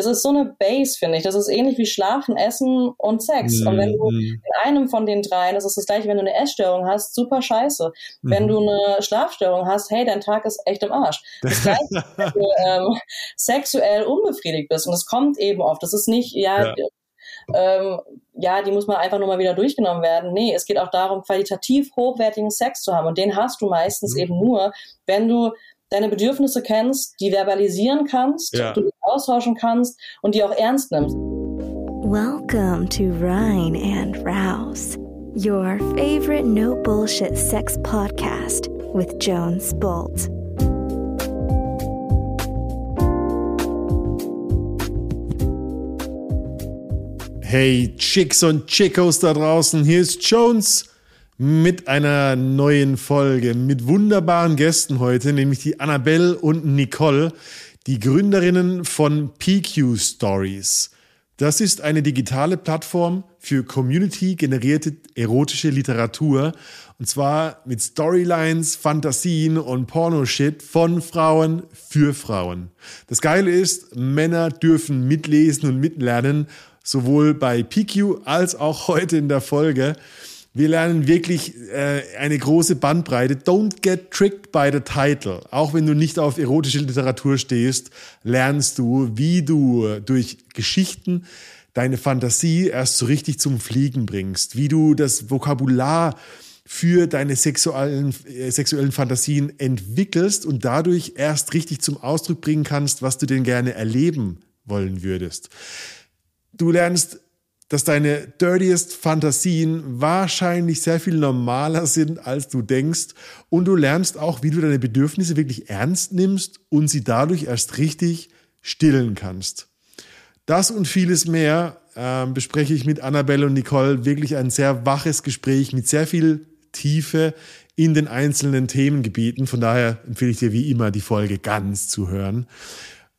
das ist so eine Base, finde ich. Das ist ähnlich wie Schlafen, Essen und Sex. Mhm. Und wenn du mhm. in einem von den dreien, das ist das gleiche, wenn du eine Essstörung hast, super scheiße. Mhm. Wenn du eine Schlafstörung hast, hey, dein Tag ist echt im Arsch. Das gleiche, wenn du ähm, sexuell unbefriedigt bist. Und das kommt eben oft. Das ist nicht, ja, ja. Ähm, ja, die muss man einfach nur mal wieder durchgenommen werden. Nee, es geht auch darum, qualitativ hochwertigen Sex zu haben. Und den hast du meistens mhm. eben nur, wenn du deine Bedürfnisse kennst, die verbalisieren kannst, ja. du austauschen kannst und die auch ernst nimmst. Welcome to Rhine and Rouse, your favorite no bullshit sex podcast with Jones Bolt. Hey Chicks und Chickos da draußen, hier ist Jones mit einer neuen Folge mit wunderbaren Gästen heute, nämlich die Annabelle und Nicole, die Gründerinnen von PQ Stories. Das ist eine digitale Plattform für community-generierte erotische Literatur und zwar mit Storylines, Fantasien und Pornoshit von Frauen für Frauen. Das Geile ist, Männer dürfen mitlesen und mitlernen sowohl bei PQ als auch heute in der Folge. Wir lernen wirklich äh, eine große Bandbreite. Don't get tricked by the title. Auch wenn du nicht auf erotische Literatur stehst, lernst du, wie du durch Geschichten deine Fantasie erst so richtig zum Fliegen bringst, wie du das Vokabular für deine sexuellen, äh, sexuellen Fantasien entwickelst und dadurch erst richtig zum Ausdruck bringen kannst, was du denn gerne erleben wollen würdest. Du lernst, dass deine dirtiest Fantasien wahrscheinlich sehr viel normaler sind, als du denkst. Und du lernst auch, wie du deine Bedürfnisse wirklich ernst nimmst und sie dadurch erst richtig stillen kannst. Das und vieles mehr äh, bespreche ich mit Annabelle und Nicole. Wirklich ein sehr waches Gespräch mit sehr viel Tiefe in den einzelnen Themengebieten. Von daher empfehle ich dir wie immer, die Folge ganz zu hören.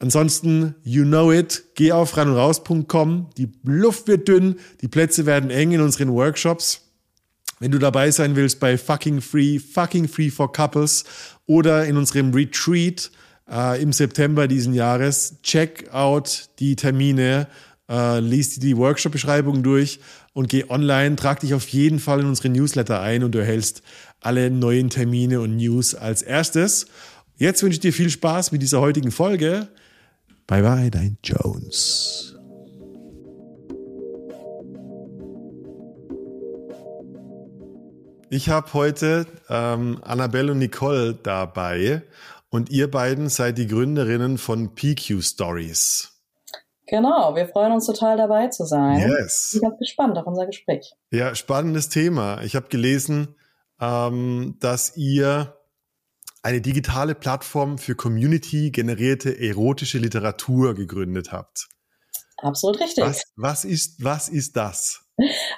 Ansonsten, you know it, geh auf reinundraus.com. Die Luft wird dünn, die Plätze werden eng in unseren Workshops. Wenn du dabei sein willst bei Fucking Free, Fucking Free for Couples oder in unserem Retreat äh, im September diesen Jahres, check out die Termine, äh, lies die Workshop-Beschreibung durch und geh online, trag dich auf jeden Fall in unsere Newsletter ein und du erhältst alle neuen Termine und News als erstes. Jetzt wünsche ich dir viel Spaß mit dieser heutigen Folge. Bye bye, dein Jones. Ich habe heute ähm, Annabelle und Nicole dabei und ihr beiden seid die Gründerinnen von PQ Stories. Genau, wir freuen uns total dabei zu sein. Yes. Ich bin ganz gespannt auf unser Gespräch. Ja, spannendes Thema. Ich habe gelesen, ähm, dass ihr eine digitale Plattform für Community-generierte erotische Literatur gegründet habt. Absolut richtig. Was, was, ist, was ist das?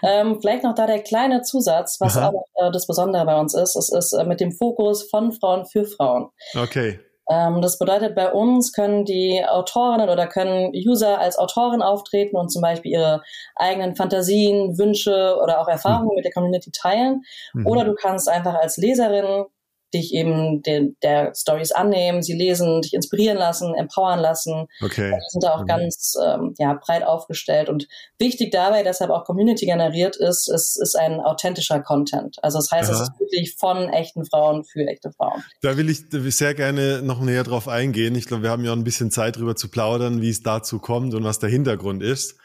Ähm, vielleicht noch da der kleine Zusatz, was Aha. auch äh, das Besondere bei uns ist. Es ist äh, mit dem Fokus von Frauen für Frauen. Okay. Ähm, das bedeutet, bei uns können die Autorinnen oder können User als Autorin auftreten und zum Beispiel ihre eigenen Fantasien, Wünsche oder auch Erfahrungen mhm. mit der Community teilen. Mhm. Oder du kannst einfach als Leserin dich eben den, der Stories annehmen, sie lesen, dich inspirieren lassen, empowern lassen. Okay. Wir sind da auch mhm. ganz ähm, ja, breit aufgestellt. Und wichtig dabei, deshalb auch Community generiert ist, ist, ist ein authentischer Content. Also das heißt, Aha. es ist wirklich von echten Frauen für echte Frauen. Da will ich, sehr gerne noch näher drauf eingehen. Ich glaube, wir haben ja ein bisschen Zeit drüber zu plaudern, wie es dazu kommt und was der Hintergrund ist.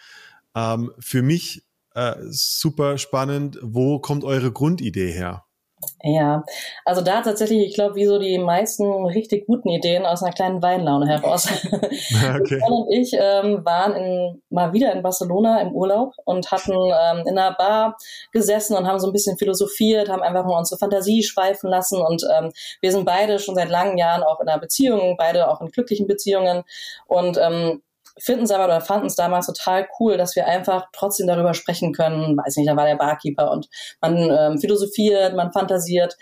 Ähm, für mich äh, super spannend, wo kommt eure Grundidee her? Ja, also da tatsächlich, ich glaube, wie so die meisten richtig guten Ideen aus einer kleinen Weinlaune heraus. Okay. und ich ähm, waren in, mal wieder in Barcelona im Urlaub und hatten ähm, in einer Bar gesessen und haben so ein bisschen philosophiert, haben einfach mal unsere Fantasie schweifen lassen und ähm, wir sind beide schon seit langen Jahren auch in einer Beziehung, beide auch in glücklichen Beziehungen und ähm, finden es aber oder fanden es damals total cool, dass wir einfach trotzdem darüber sprechen können. Weiß nicht, da war der Barkeeper und man ähm, philosophiert, man fantasiert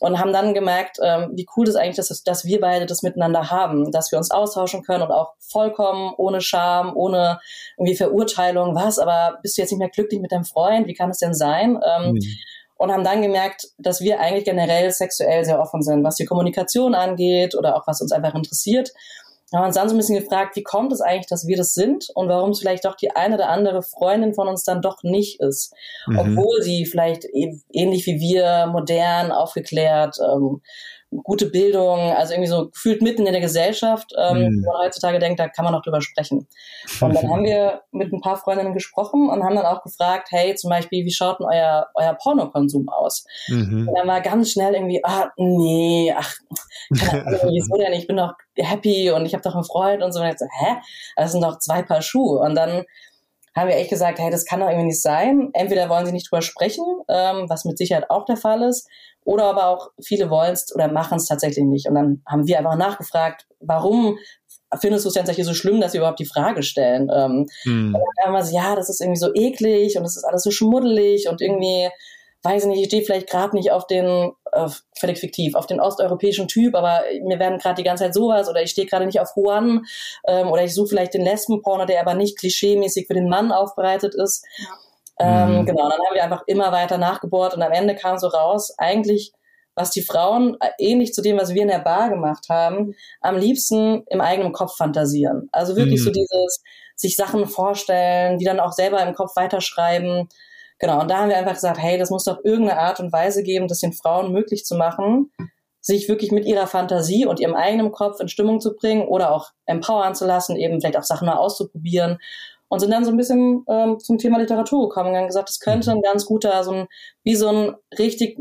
und haben dann gemerkt, ähm, wie cool das eigentlich ist, dass, dass wir beide das miteinander haben, dass wir uns austauschen können und auch vollkommen ohne Scham, ohne irgendwie Verurteilung. Was, aber bist du jetzt nicht mehr glücklich mit deinem Freund? Wie kann es denn sein? Ähm, mhm. Und haben dann gemerkt, dass wir eigentlich generell sexuell sehr offen sind, was die Kommunikation angeht oder auch was uns einfach interessiert haben uns dann so ein bisschen gefragt, wie kommt es eigentlich, dass wir das sind und warum es vielleicht doch die eine oder andere Freundin von uns dann doch nicht ist. Mhm. Obwohl sie vielleicht ähnlich wie wir modern, aufgeklärt, ähm, gute Bildung, also irgendwie so gefühlt mitten in der Gesellschaft, ähm, mhm. wo man heutzutage denkt, da kann man noch drüber sprechen. Und dann haben wir mit ein paar Freundinnen gesprochen und haben dann auch gefragt, hey, zum Beispiel, wie schaut denn euer, euer Pornokonsum aus? Mhm. Und dann war ganz schnell irgendwie, ah, nee, ach, wieso denn? Ich bin doch happy und ich habe doch einen Freund und so. Und ich so, hä? Das sind doch zwei Paar Schuhe. Und dann haben wir echt gesagt, hey, das kann doch irgendwie nicht sein. Entweder wollen sie nicht drüber sprechen, ähm, was mit Sicherheit auch der Fall ist, oder aber auch viele wollen es oder machen es tatsächlich nicht. Und dann haben wir einfach nachgefragt, warum findest du es tatsächlich so schlimm, dass sie überhaupt die Frage stellen? Ähm, hm. Und dann haben wir so, ja, das ist irgendwie so eklig und das ist alles so schmuddelig und irgendwie, weiß ich nicht, ich stehe vielleicht gerade nicht auf den, äh, völlig fiktiv, auf den osteuropäischen Typ, aber mir werden gerade die ganze Zeit sowas oder ich stehe gerade nicht auf Juan ähm, oder ich suche vielleicht den Lesbenporno, der aber nicht klischeemäßig für den Mann aufbereitet ist. Ähm, mhm. Genau, dann haben wir einfach immer weiter nachgebohrt und am Ende kam so raus, eigentlich, was die Frauen, äh, ähnlich zu dem, was wir in der Bar gemacht haben, am liebsten im eigenen Kopf fantasieren. Also wirklich mhm. so dieses, sich Sachen vorstellen, die dann auch selber im Kopf weiterschreiben. Genau, und da haben wir einfach gesagt, hey, das muss doch irgendeine Art und Weise geben, das den Frauen möglich zu machen, sich wirklich mit ihrer Fantasie und ihrem eigenen Kopf in Stimmung zu bringen oder auch empowern zu lassen, eben vielleicht auch Sachen mal auszuprobieren und sind dann so ein bisschen ähm, zum Thema Literatur gekommen und haben gesagt, das könnte ein ganz guter, so ein, wie so ein richtig,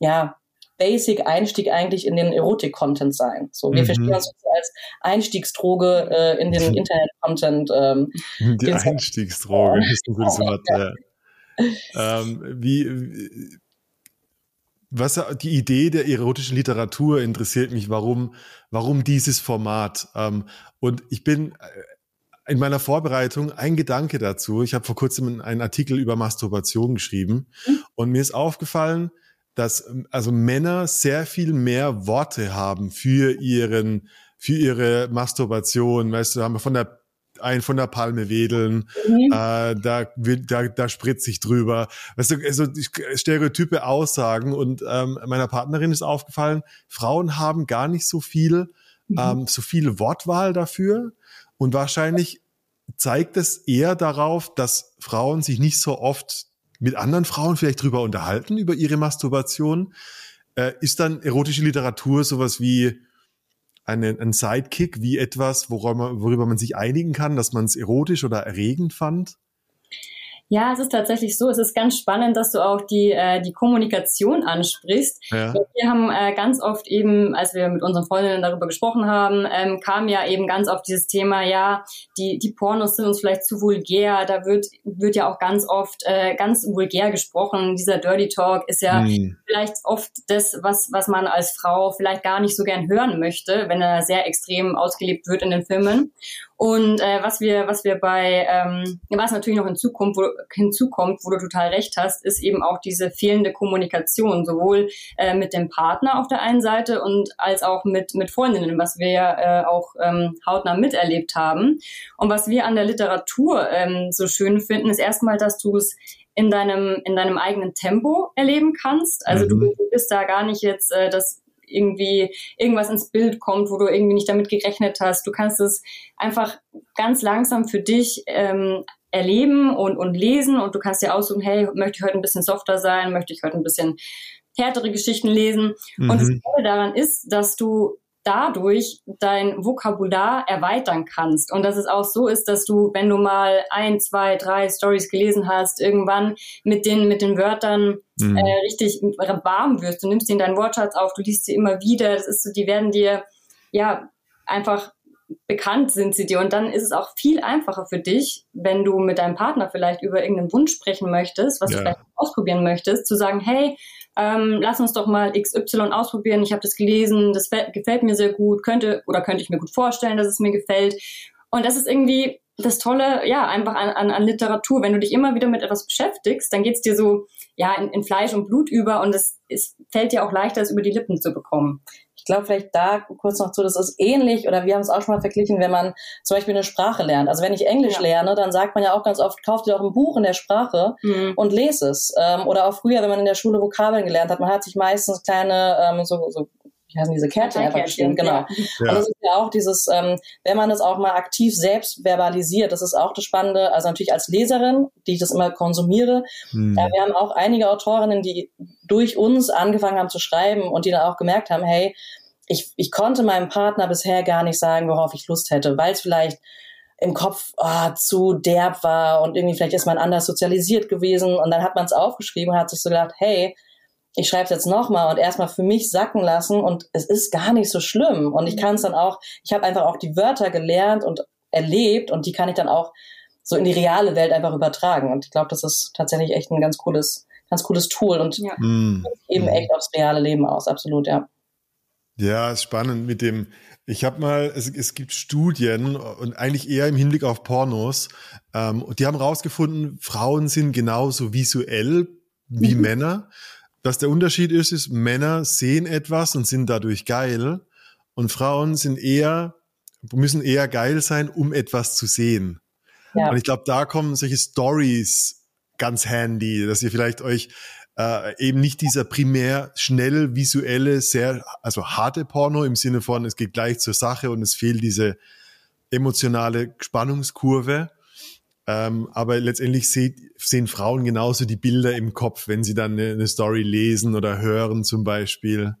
ja, Basic Einstieg eigentlich in den Erotik-Content sein. So, wir mhm. verstehen uns als Einstiegsdroge äh, in den Internet-Content. Ähm, Die Einstiegsdroge ist ein gutes Wort. Ja. Ähm, wie, was die Idee der erotischen Literatur interessiert mich, warum, warum dieses Format? Ähm, und ich bin äh, in meiner Vorbereitung ein Gedanke dazu. Ich habe vor kurzem einen Artikel über Masturbation geschrieben mhm. und mir ist aufgefallen, dass also Männer sehr viel mehr Worte haben für ihren für ihre Masturbation. Weißt du, haben wir von der ein von der Palme wedeln, mhm. äh, da, da, da spritzt sich drüber. Weißt du, also stereotype Aussagen und ähm, meiner Partnerin ist aufgefallen, Frauen haben gar nicht so viel, mhm. ähm, so viel Wortwahl dafür. Und wahrscheinlich zeigt es eher darauf, dass Frauen sich nicht so oft mit anderen Frauen vielleicht drüber unterhalten, über ihre Masturbation. Äh, ist dann erotische Literatur sowas wie eine, ein Sidekick, wie etwas, worüber, worüber man sich einigen kann, dass man es erotisch oder erregend fand? Ja, es ist tatsächlich so. Es ist ganz spannend, dass du auch die, äh, die Kommunikation ansprichst. Ja. Wir haben äh, ganz oft eben, als wir mit unseren Freundinnen darüber gesprochen haben, ähm, kam ja eben ganz oft dieses Thema, ja, die, die Pornos sind uns vielleicht zu vulgär. Da wird, wird ja auch ganz oft äh, ganz vulgär gesprochen. Dieser Dirty Talk ist ja hm. vielleicht oft das, was, was man als Frau vielleicht gar nicht so gern hören möchte, wenn er sehr extrem ausgelebt wird in den Filmen. Und äh, was wir, was wir bei, ähm, was natürlich noch in Zukunft, wo, hinzukommt, wo du total recht hast, ist eben auch diese fehlende Kommunikation, sowohl äh, mit dem Partner auf der einen Seite und als auch mit, mit Freundinnen, was wir ja äh, auch ähm, hautnah miterlebt haben. Und was wir an der Literatur ähm, so schön finden, ist erstmal, dass du es in deinem, in deinem eigenen Tempo erleben kannst. Also mhm. du, du bist da gar nicht jetzt äh, das irgendwie irgendwas ins Bild kommt, wo du irgendwie nicht damit gerechnet hast. Du kannst es einfach ganz langsam für dich ähm, erleben und, und lesen und du kannst dir aussuchen, hey, möchte ich heute ein bisschen softer sein, möchte ich heute ein bisschen härtere Geschichten lesen. Mhm. Und das Tolle daran ist, dass du dadurch dein Vokabular erweitern kannst. Und dass es auch so ist, dass du, wenn du mal ein, zwei, drei Stories gelesen hast, irgendwann mit den, mit den Wörtern mhm. äh, richtig warm wirst. Du nimmst sie in deinen Wortschatz auf, du liest sie immer wieder. Das ist so, die werden dir ja einfach bekannt sind sie dir. Und dann ist es auch viel einfacher für dich, wenn du mit deinem Partner vielleicht über irgendeinen Wunsch sprechen möchtest, was ja. du vielleicht ausprobieren möchtest, zu sagen, hey, ähm, lass uns doch mal XY ausprobieren. Ich habe das gelesen, das gefällt mir sehr gut, könnte oder könnte ich mir gut vorstellen, dass es mir gefällt. Und das ist irgendwie das Tolle, ja, einfach an, an, an Literatur. Wenn du dich immer wieder mit etwas beschäftigst, dann geht's dir so, ja, in, in Fleisch und Blut über und es, es fällt dir auch leichter, es über die Lippen zu bekommen. Ich glaube vielleicht da kurz noch zu, das ist ähnlich oder wir haben es auch schon mal verglichen, wenn man zum Beispiel eine Sprache lernt. Also wenn ich Englisch ja. lerne, dann sagt man ja auch ganz oft, kauft dir doch ein Buch in der Sprache mhm. und lese es. Ähm, oder auch früher, wenn man in der Schule Vokabeln gelernt hat, man hat sich meistens kleine ähm, so, so wie heißen diese Kärtchen einfach geschrieben, genau. Ja. Und das ist ja auch dieses, ähm, wenn man das auch mal aktiv selbst verbalisiert, das ist auch das Spannende, also natürlich als Leserin, die ich das immer konsumiere, hm. äh, wir haben auch einige Autorinnen, die durch uns angefangen haben zu schreiben und die dann auch gemerkt haben, hey, ich, ich konnte meinem Partner bisher gar nicht sagen, worauf ich Lust hätte, weil es vielleicht im Kopf oh, zu derb war und irgendwie vielleicht ist man anders sozialisiert gewesen und dann hat man es aufgeschrieben und hat sich so gedacht, hey, ich schreibe es jetzt nochmal und erstmal für mich sacken lassen und es ist gar nicht so schlimm und ich kann es dann auch, ich habe einfach auch die Wörter gelernt und erlebt und die kann ich dann auch so in die reale Welt einfach übertragen und ich glaube, das ist tatsächlich echt ein ganz cooles, ganz cooles Tool und ja. mm. eben echt aufs reale Leben aus, absolut, ja. Ja, ist spannend mit dem, ich habe mal, es, es, gibt Studien und eigentlich eher im Hinblick auf Pornos, ähm, und die haben rausgefunden, Frauen sind genauso visuell wie mhm. Männer. Dass der Unterschied ist, ist, Männer sehen etwas und sind dadurch geil und Frauen sind eher, müssen eher geil sein, um etwas zu sehen. Ja. Und ich glaube, da kommen solche Stories ganz handy, dass ihr vielleicht euch äh, eben nicht dieser primär schnell visuelle, sehr, also harte Porno im Sinne von, es geht gleich zur Sache und es fehlt diese emotionale Spannungskurve. Ähm, aber letztendlich seht, sehen Frauen genauso die Bilder im Kopf, wenn sie dann eine, eine Story lesen oder hören zum Beispiel.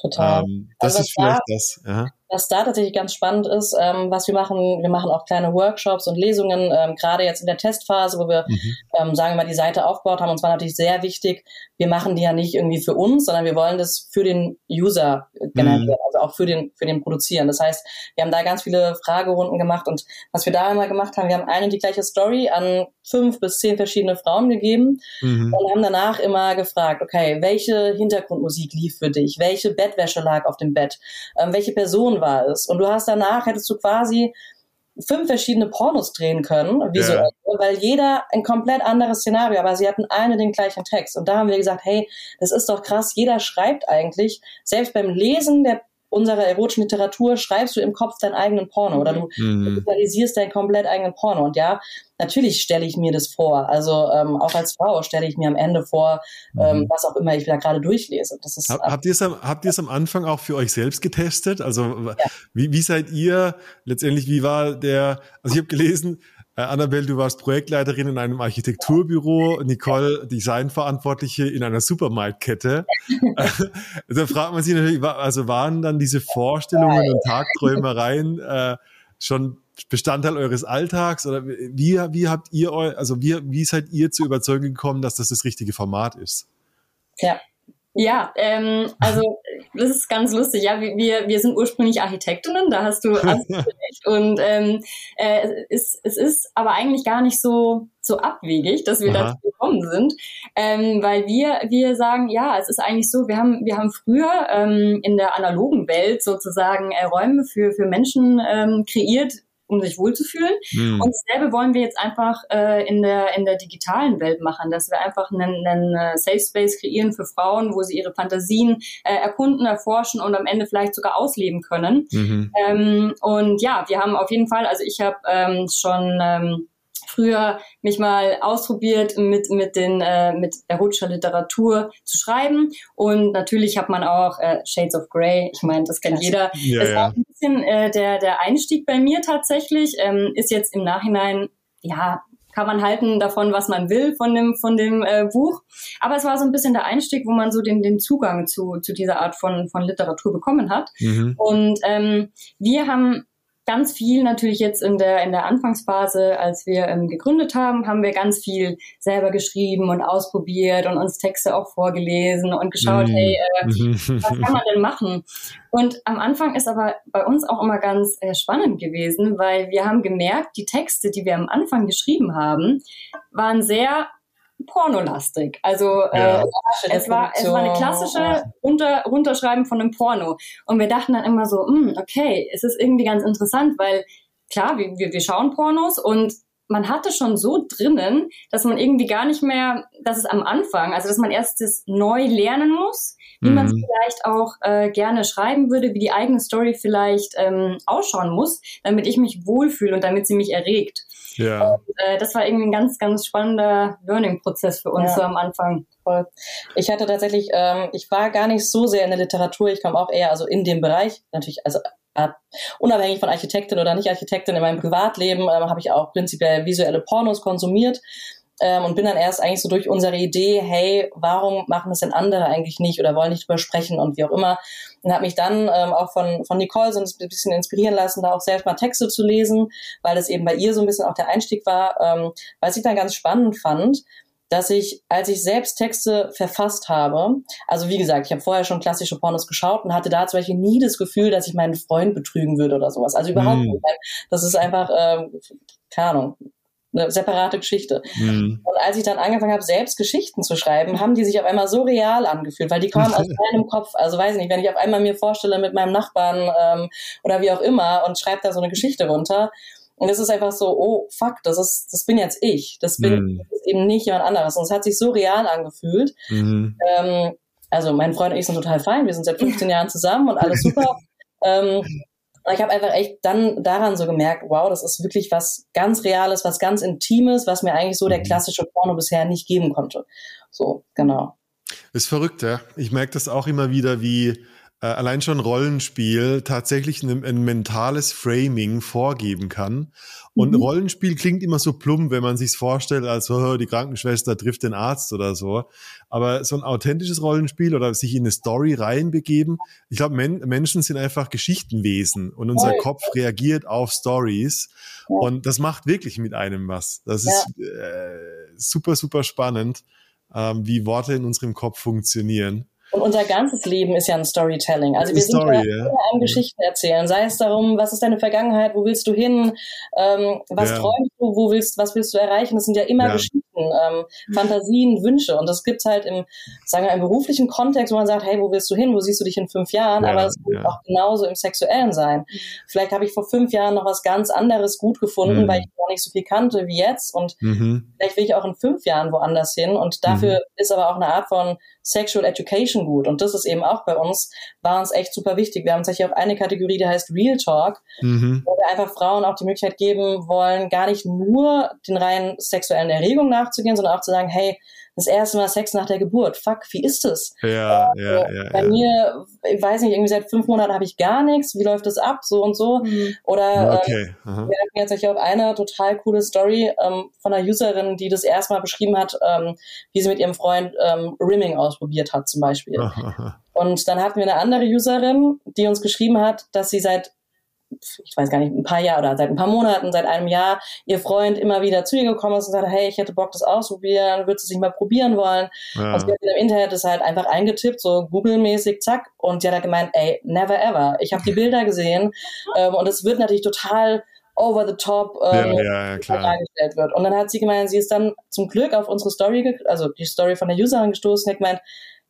Total. Ähm, das also ist vielleicht da, das. Ja. Was da tatsächlich ganz spannend ist, ähm, was wir machen, wir machen auch kleine Workshops und Lesungen, ähm, gerade jetzt in der Testphase, wo wir, mhm. ähm, sagen wir mal, die Seite aufgebaut haben. Und zwar natürlich sehr wichtig, wir machen die ja nicht irgendwie für uns, sondern wir wollen das für den User generieren, mhm. also auch für den, für den Produzieren. Das heißt, wir haben da ganz viele Fragerunden gemacht und was wir da einmal gemacht haben, wir haben eine die gleiche Story an fünf bis zehn verschiedene Frauen gegeben mhm. und haben danach immer gefragt, okay, welche Hintergrundmusik lief für dich? Welche Bettwäsche lag auf dem Bett? Ähm, welche Person war es? Und du hast danach, hättest du quasi fünf verschiedene Pornos drehen können, visuell, ja. weil jeder ein komplett anderes Szenario, aber sie hatten alle den gleichen Text. Und da haben wir gesagt, hey, das ist doch krass, jeder schreibt eigentlich, selbst beim Lesen der unserer erotischen Literatur schreibst du im Kopf deinen eigenen Porno oder du mhm. visualisierst deinen komplett eigenen Porno. Und ja, natürlich stelle ich mir das vor. Also ähm, auch als Frau stelle ich mir am Ende vor, ähm, mhm. was auch immer ich da gerade durchlese. Das ist, Hab, habt ihr es am, habt ihr es am Anfang auch für euch selbst getestet? Also ja. wie, wie seid ihr letztendlich, wie war der, also ich habe gelesen, Annabelle, du warst Projektleiterin in einem Architekturbüro, Nicole Designverantwortliche in einer Supermarktkette. da fragt man sich natürlich, also waren dann diese Vorstellungen und Tagträumereien äh, schon Bestandteil eures Alltags oder wie, wie habt ihr euch, also wie, wie seid ihr zur Überzeugung gekommen, dass das das richtige Format ist? Ja, ja, ähm, also das ist ganz lustig. Ja, wir, wir sind ursprünglich Architektinnen, da hast du recht. Und ähm, äh, es, es ist aber eigentlich gar nicht so so abwegig, dass wir Aha. dazu gekommen sind, ähm, weil wir wir sagen, ja, es ist eigentlich so. Wir haben wir haben früher ähm, in der analogen Welt sozusagen äh, Räume für für Menschen ähm, kreiert, um sich wohlzufühlen. Mhm. Und dasselbe wollen wir jetzt einfach äh, in, der, in der digitalen Welt machen, dass wir einfach einen, einen äh, Safe Space kreieren für Frauen, wo sie ihre Fantasien äh, erkunden, erforschen und am Ende vielleicht sogar ausleben können. Mhm. Ähm, und ja, wir haben auf jeden Fall, also ich habe ähm, schon ähm, früher mich mal ausprobiert, mit, mit, den, äh, mit erotischer Literatur zu schreiben. Und natürlich hat man auch äh, Shades of Grey. Ich meine, das kennt jeder. Ja, das ein bisschen äh, der, der Einstieg bei mir tatsächlich. Ähm, ist jetzt im Nachhinein, ja, kann man halten davon, was man will von dem, von dem äh, Buch. Aber es war so ein bisschen der Einstieg, wo man so den, den Zugang zu, zu dieser Art von, von Literatur bekommen hat. Mhm. Und ähm, wir haben ganz viel natürlich jetzt in der, in der Anfangsphase, als wir ähm, gegründet haben, haben wir ganz viel selber geschrieben und ausprobiert und uns Texte auch vorgelesen und geschaut, mm. hey, äh, was kann man denn machen? Und am Anfang ist aber bei uns auch immer ganz äh, spannend gewesen, weil wir haben gemerkt, die Texte, die wir am Anfang geschrieben haben, waren sehr pornolastig. Also äh, ja. äh, es, war, es war eine klassische runter, Runterschreiben von einem Porno. Und wir dachten dann immer so, mh, hm, okay, es ist irgendwie ganz interessant, weil klar, wir, wir, wir schauen Pornos und man hatte schon so drinnen, dass man irgendwie gar nicht mehr, dass es am Anfang, also dass man erst das neu lernen muss, wie mhm. man es vielleicht auch äh, gerne schreiben würde, wie die eigene Story vielleicht ähm, ausschauen muss, damit ich mich wohlfühle und damit sie mich erregt. Ja. Und, äh, das war irgendwie ein ganz, ganz spannender Learning-Prozess für uns ja. so am Anfang. Voll. Ich hatte tatsächlich, ähm, ich war gar nicht so sehr in der Literatur, ich komme auch eher also in dem Bereich, natürlich, also äh, unabhängig von Architektin oder nicht Architektin, in meinem Privatleben ähm, habe ich auch prinzipiell visuelle Pornos konsumiert ähm, und bin dann erst eigentlich so durch unsere Idee, hey, warum machen das denn andere eigentlich nicht oder wollen nicht drüber sprechen und wie auch immer. Und habe mich dann ähm, auch von, von Nicole so ein bisschen inspirieren lassen, da auch selbst mal Texte zu lesen, weil das eben bei ihr so ein bisschen auch der Einstieg war, ähm, was ich dann ganz spannend fand, dass ich, als ich selbst Texte verfasst habe, also wie gesagt, ich habe vorher schon klassische Pornos geschaut und hatte da zum Beispiel nie das Gefühl, dass ich meinen Freund betrügen würde oder sowas. Also überhaupt mm. nicht. Das ist einfach, ähm, keine Ahnung, eine separate Geschichte. Mhm. Und als ich dann angefangen habe, selbst Geschichten zu schreiben, haben die sich auf einmal so real angefühlt, weil die kamen aus meinem Kopf. Also weiß nicht, wenn ich auf einmal mir vorstelle mit meinem Nachbarn ähm, oder wie auch immer und schreibe da so eine Geschichte runter. Und es ist einfach so, oh fuck, das ist, das bin jetzt ich. Das bin mhm. das ist eben nicht jemand anderes. Und es hat sich so real angefühlt. Mhm. Ähm, also mein Freund und ich sind total fein. Wir sind seit 15 Jahren zusammen und alles super. ähm, ich habe einfach echt dann daran so gemerkt, wow, das ist wirklich was ganz Reales, was ganz Intimes, was mir eigentlich so der mhm. klassische Porno bisher nicht geben konnte. So, genau. Ist verrückt, ja. Ich merke das auch immer wieder, wie äh, allein schon Rollenspiel tatsächlich ein, ein, mentales Framing vorgeben kann. Und mhm. Rollenspiel klingt immer so plump, wenn man sich's vorstellt, als oh, die Krankenschwester trifft den Arzt oder so. Aber so ein authentisches Rollenspiel oder sich in eine Story reinbegeben, ich glaube, Men Menschen sind einfach Geschichtenwesen und unser ja. Kopf reagiert auf Stories. Ja. Und das macht wirklich mit einem was. Das ist äh, super, super spannend, ähm, wie Worte in unserem Kopf funktionieren. Und unser ganzes Leben ist ja ein Storytelling. Also wir Story, sind ja, ja. am Geschichten erzählen. Sei es darum, was ist deine Vergangenheit, wo willst du hin, ähm, was ja. träumst du, wo willst, was willst du erreichen? Das sind ja immer ja. Geschichten, ähm, Fantasien, Wünsche. Und das gibt's halt im, sagen wir, im beruflichen Kontext, wo man sagt, hey, wo willst du hin, wo siehst du dich in fünf Jahren? Aber es kann auch genauso im Sexuellen sein. Vielleicht habe ich vor fünf Jahren noch was ganz anderes gut gefunden, mhm. weil ich noch nicht so viel kannte wie jetzt. Und mhm. vielleicht will ich auch in fünf Jahren woanders hin. Und dafür mhm. ist aber auch eine Art von Sexual Education gut. Und das ist eben auch bei uns, war uns echt super wichtig. Wir haben tatsächlich auch eine Kategorie, die heißt Real Talk, mhm. wo wir einfach Frauen auch die Möglichkeit geben wollen, gar nicht nur den reinen sexuellen Erregungen nachzugehen, sondern auch zu sagen, hey, das erste Mal Sex nach der Geburt. Fuck, wie ist das? Ja, äh, ja, ja. Bei ja. mir, ich weiß nicht, irgendwie seit fünf Monaten habe ich gar nichts. Wie läuft das ab? So und so. Mhm. Oder okay. äh, wir hatten jetzt auch eine total coole Story ähm, von einer Userin, die das erstmal beschrieben hat, ähm, wie sie mit ihrem Freund ähm, Rimming ausprobiert hat, zum Beispiel. Und dann hatten wir eine andere Userin, die uns geschrieben hat, dass sie seit ich weiß gar nicht, ein paar Jahre oder seit ein paar Monaten, seit einem Jahr, ihr Freund immer wieder zu ihr gekommen ist und sagt, hey, ich hätte Bock, das auszuprobieren, würdest du es nicht mal probieren wollen? Ja. Und sie hat im Internet das halt einfach eingetippt, so Google-mäßig, zack, und sie hat halt gemeint, ey, never ever. Ich habe die Bilder gesehen ähm, und es wird natürlich total over the top ähm, ja, ja, dargestellt wird. Und dann hat sie gemeint, sie ist dann zum Glück auf unsere Story, also die Story von der Userin gestoßen, hat gemeint,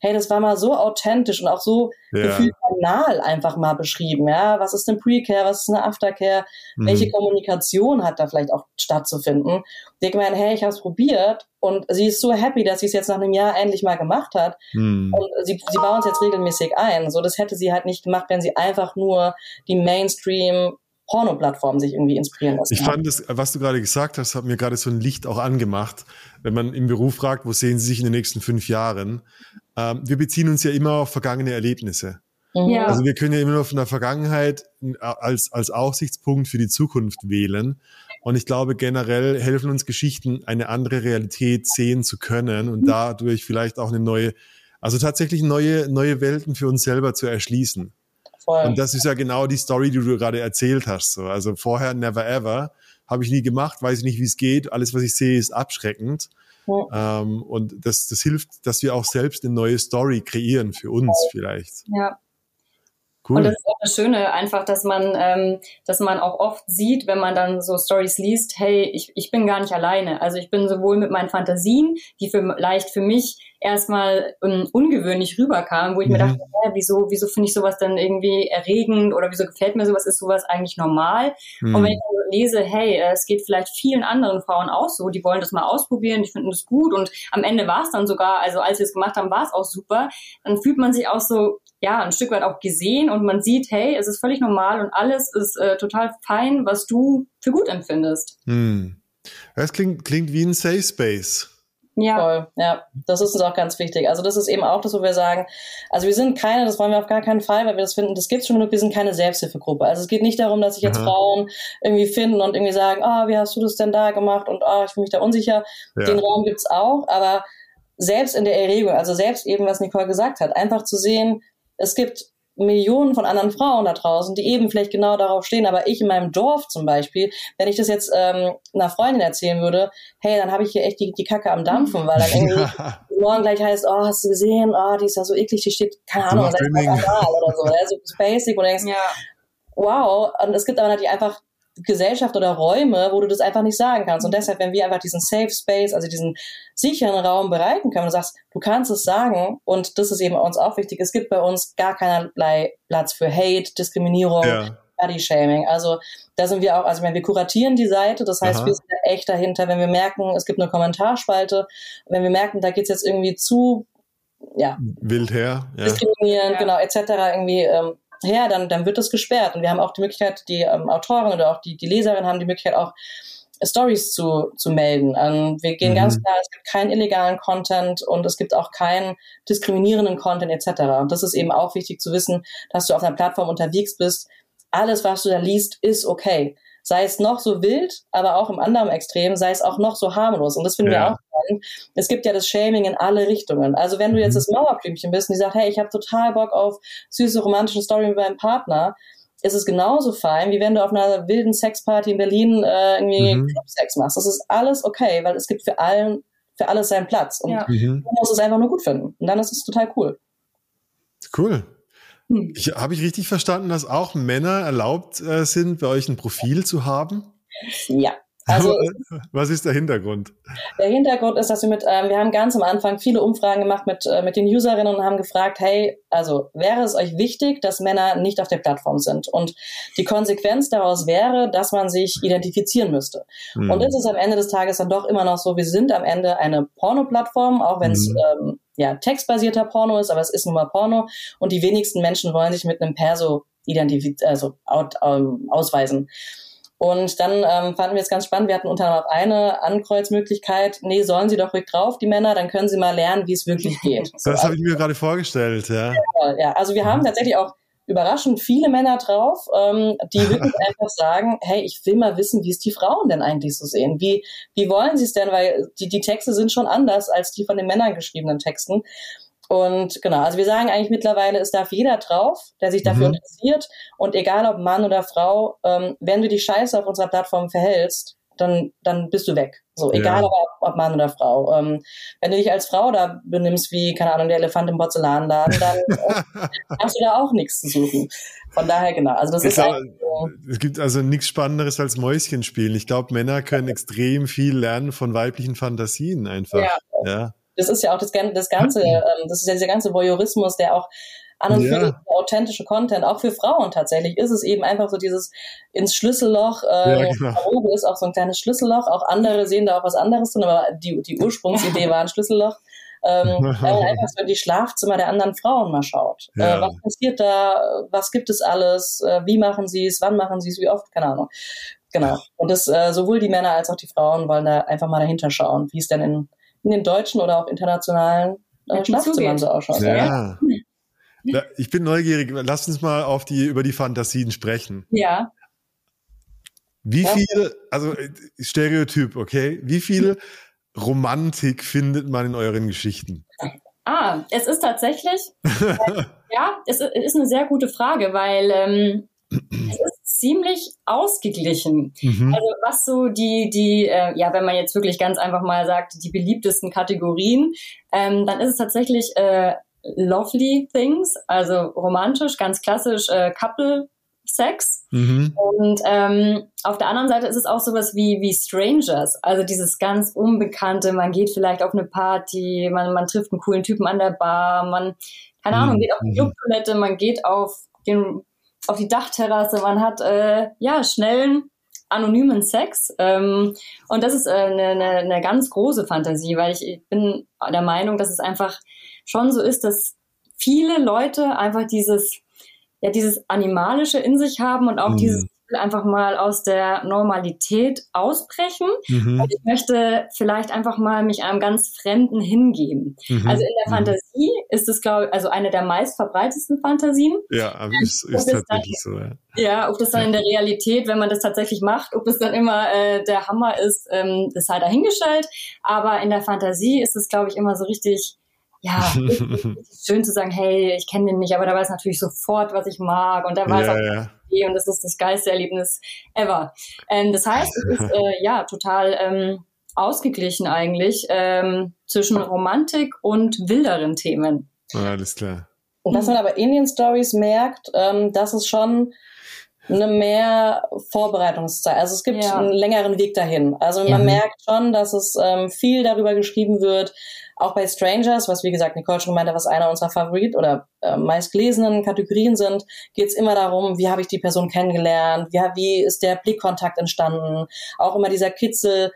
hey, das war mal so authentisch und auch so ja. gefühlt banal einfach mal beschrieben. Ja, was ist eine Pre-Care, was ist eine Aftercare, mhm. welche Kommunikation hat da vielleicht auch stattzufinden? Die gemeint, hey, ich habe es probiert und sie ist so happy, dass sie es jetzt nach einem Jahr endlich mal gemacht hat. Mhm. Und sie, sie bauen es jetzt regelmäßig ein. So, das hätte sie halt nicht gemacht, wenn sie einfach nur die Mainstream Porno-Plattformen sich irgendwie inspirieren lassen. Ich fand das, was du gerade gesagt hast, hat mir gerade so ein Licht auch angemacht. Wenn man im Beruf fragt, wo sehen Sie sich in den nächsten fünf Jahren? Ähm, wir beziehen uns ja immer auf vergangene Erlebnisse. Mhm. Ja. Also wir können ja immer nur von der Vergangenheit als, als Aussichtspunkt für die Zukunft wählen. Und ich glaube, generell helfen uns Geschichten, eine andere Realität sehen zu können und mhm. dadurch vielleicht auch eine neue, also tatsächlich neue, neue Welten für uns selber zu erschließen. Voll. Und das ist ja genau die Story, die du gerade erzählt hast. So. Also vorher never ever. Habe ich nie gemacht, weiß ich nicht, wie es geht. Alles, was ich sehe, ist abschreckend. Ja. Ähm, und das, das hilft, dass wir auch selbst eine neue Story kreieren für uns vielleicht. Ja. Cool. Und das ist auch das Schöne, einfach, dass man, ähm, dass man auch oft sieht, wenn man dann so Stories liest, hey, ich, ich bin gar nicht alleine. Also ich bin sowohl mit meinen Fantasien, die vielleicht für mich erstmal um, ungewöhnlich rüberkamen, wo ich mhm. mir dachte, ja, wieso, wieso finde ich sowas dann irgendwie erregend oder wieso gefällt mir sowas, ist sowas eigentlich normal? Mhm. Und wenn ich dann lese, hey, äh, es geht vielleicht vielen anderen Frauen auch so, die wollen das mal ausprobieren, die finden das gut und am Ende war es dann sogar, also als wir es gemacht haben, war es auch super, dann fühlt man sich auch so, ja, ein Stück weit auch gesehen und man sieht, hey, es ist völlig normal und alles ist äh, total fein, was du für gut empfindest. Hm. Das klingt, klingt wie ein Safe Space. Ja. Voll. Ja, das ist uns auch ganz wichtig. Also das ist eben auch das, wo wir sagen, also wir sind keine, das wollen wir auf gar keinen Fall, weil wir das finden, das gibt es schon genug, wir sind keine Selbsthilfegruppe. Also es geht nicht darum, dass sich jetzt Aha. Frauen irgendwie finden und irgendwie sagen, ah, oh, wie hast du das denn da gemacht und ah, oh, ich fühle mich da unsicher. Ja. Den Raum gibt's auch, aber selbst in der Erregung, also selbst eben, was Nicole gesagt hat, einfach zu sehen, es gibt Millionen von anderen Frauen da draußen, die eben vielleicht genau darauf stehen. Aber ich in meinem Dorf zum Beispiel, wenn ich das jetzt ähm, einer Freundin erzählen würde, hey, dann habe ich hier echt die, die Kacke am Dampfen, weil dann irgendwie ja. morgen gleich heißt, oh, hast du gesehen, oh, die ist ja so eklig, die steht, keine Ahnung, oder so, ja, so basic, du denkst, ja. wow. Und es gibt aber natürlich einfach Gesellschaft oder Räume, wo du das einfach nicht sagen kannst. Und deshalb, wenn wir einfach diesen Safe Space, also diesen sicheren Raum bereiten können und sagst, du kannst es sagen, und das ist eben uns auch wichtig, es gibt bei uns gar keinerlei Platz für Hate, Diskriminierung, ja. Body-Shaming. Also da sind wir auch, also wenn wir kuratieren die Seite, das heißt, Aha. wir sind echt dahinter, wenn wir merken, es gibt eine Kommentarspalte, wenn wir merken, da geht's jetzt irgendwie zu ja, wild her, ja. diskriminieren, ja. genau, etc. irgendwie ähm, her, dann, dann wird das gesperrt. Und wir haben auch die Möglichkeit, die ähm, Autoren oder auch die, die Leserinnen haben die Möglichkeit auch Stories zu, zu melden. Ähm, wir gehen mhm. ganz klar, es gibt keinen illegalen Content und es gibt auch keinen diskriminierenden Content etc. Und das ist eben auch wichtig zu wissen, dass du auf einer Plattform unterwegs bist. Alles, was du da liest, ist okay sei es noch so wild, aber auch im anderen Extrem, sei es auch noch so harmlos. Und das finden ja. wir auch spannend. Es gibt ja das Shaming in alle Richtungen. Also wenn du jetzt mhm. das Mauerblümchen bist und die sagt, hey, ich habe total Bock auf süße romantische Story mit meinem Partner, ist es genauso fein, wie wenn du auf einer wilden Sexparty in Berlin äh, irgendwie mhm. Clubsex machst. Das ist alles okay, weil es gibt für allen, für alles seinen Platz. Und ja. mhm. du musst es einfach nur gut finden. Und dann ist es total cool. Cool. Hm. Habe ich richtig verstanden, dass auch Männer erlaubt äh, sind, bei euch ein Profil zu haben? Ja. Also, Was ist der Hintergrund? Der Hintergrund ist, dass wir mit, ähm, wir haben ganz am Anfang viele Umfragen gemacht mit, äh, mit den Userinnen und haben gefragt, hey, also wäre es euch wichtig, dass Männer nicht auf der Plattform sind? Und die Konsequenz daraus wäre, dass man sich identifizieren müsste. Hm. Und es ist am Ende des Tages dann doch immer noch so, wir sind am Ende eine Porno-Plattform, auch wenn es hm. ähm, ja, textbasierter Porno ist, aber es ist nun mal Porno und die wenigsten Menschen wollen sich mit einem Perso identifizieren, also out, ähm, ausweisen. Und dann ähm, fanden wir es ganz spannend. Wir hatten unter anderem auch eine Ankreuzmöglichkeit. Nee, sollen sie doch ruhig drauf, die Männer, dann können sie mal lernen, wie es wirklich geht. So, das habe ich mir gerade vorgestellt, ja. ja. Ja, also wir haben mhm. tatsächlich auch überraschend viele Männer drauf, ähm, die wirklich einfach sagen, hey, ich will mal wissen, wie es die Frauen denn eigentlich so sehen. Wie, wie wollen sie es denn? Weil die, die Texte sind schon anders als die von den Männern geschriebenen Texten. Und genau, also wir sagen eigentlich mittlerweile, es darf jeder drauf, der sich dafür mhm. interessiert. Und egal ob Mann oder Frau, ähm, wenn du die Scheiße auf unserer Plattform verhältst, dann, dann bist du weg. So, egal ja. ob, Mann oder Frau. Ähm, wenn du dich als Frau da benimmst wie, keine Ahnung, der Elefant im Porzellanladen, dann äh, hast du da auch nichts zu suchen. Von daher, genau. Also das ich ist glaub, so. Es gibt also nichts Spannenderes als Mäuschen spielen. Ich glaube, Männer können extrem viel lernen von weiblichen Fantasien einfach. Ja. ja. Das ist ja auch das, das Ganze, ähm, das ist ja dieser ganze Voyeurismus, der auch an und für ja. authentische Content, auch für Frauen tatsächlich, ist es eben einfach so dieses ins Schlüsselloch, äh, ja, genau. ist auch so ein kleines Schlüsselloch, auch andere sehen da auch was anderes drin, aber die, die Ursprungsidee war ein Schlüsselloch. Ähm, weil man einfach so in die Schlafzimmer der anderen Frauen mal schaut. Äh, ja. Äh, was passiert da? Was gibt es alles? Äh, wie machen sie es? Wann machen sie es? Wie oft? Keine Ahnung. Genau. Und das äh, sowohl die Männer als auch die Frauen wollen da einfach mal dahinter schauen, wie es denn in, in den deutschen oder auch internationalen äh, Schlafzimmern so ausschaut. Ja. ja. Ich bin neugierig. Lass uns mal auf die, über die Fantasien sprechen. Ja. Wie viel, also äh, Stereotyp, okay? Wie viel Romantik findet man in euren Geschichten? Ah, es ist tatsächlich, ja, es ist eine sehr gute Frage, weil ähm, es ist ziemlich ausgeglichen. Mhm. Also was so die, die, äh, ja, wenn man jetzt wirklich ganz einfach mal sagt, die beliebtesten Kategorien, ähm, dann ist es tatsächlich äh, Lovely Things, also romantisch, ganz klassisch äh, Couple Sex. Mhm. Und ähm, auf der anderen Seite ist es auch sowas wie, wie Strangers, also dieses ganz Unbekannte, man geht vielleicht auf eine Party, man, man trifft einen coolen Typen an der Bar, man, keine Ahnung, mhm. geht auf die Clubtoilette, man geht auf den auf die Dachterrasse, man hat äh, ja schnellen anonymen Sex. Ähm, und das ist eine äh, ne, ne ganz große Fantasie, weil ich, ich bin der Meinung, dass es einfach schon so ist, dass viele Leute einfach dieses, ja, dieses Animalische in sich haben und auch mhm. dieses einfach mal aus der Normalität ausbrechen. Mhm. Und ich möchte vielleicht einfach mal mich einem ganz Fremden hingeben. Mhm. Also in der mhm. Fantasie ist es, glaube ich, also eine der meistverbreitetsten Fantasien. Ja, aber es ist tatsächlich so, ja. Ja, ob das dann in der Realität, wenn man das tatsächlich macht, ob es dann immer äh, der Hammer ist, ähm, ist halt dahingestellt. Aber in der Fantasie ist es, glaube ich, immer so richtig ja, schön zu sagen, hey, ich kenne den nicht, aber da weiß natürlich sofort, was ich mag und da weiß ja, auch ja. Und das ist das geilste Erlebnis ever. Ähm, das heißt, es ist äh, ja total ähm, ausgeglichen eigentlich ähm, zwischen Romantik und wilderen Themen. Ja, alles klar. Und was man aber in den Stories merkt, ähm, dass es schon eine mehr Vorbereitungszeit. Also es gibt ja. einen längeren Weg dahin. Also man ja. merkt schon, dass es ähm, viel darüber geschrieben wird, auch bei Strangers, was wie gesagt Nicole schon gemeint hat, was einer unserer Favorit oder äh, meistgelesenen Kategorien sind, geht es immer darum, wie habe ich die Person kennengelernt, wie, wie ist der Blickkontakt entstanden, auch immer dieser Kitzel,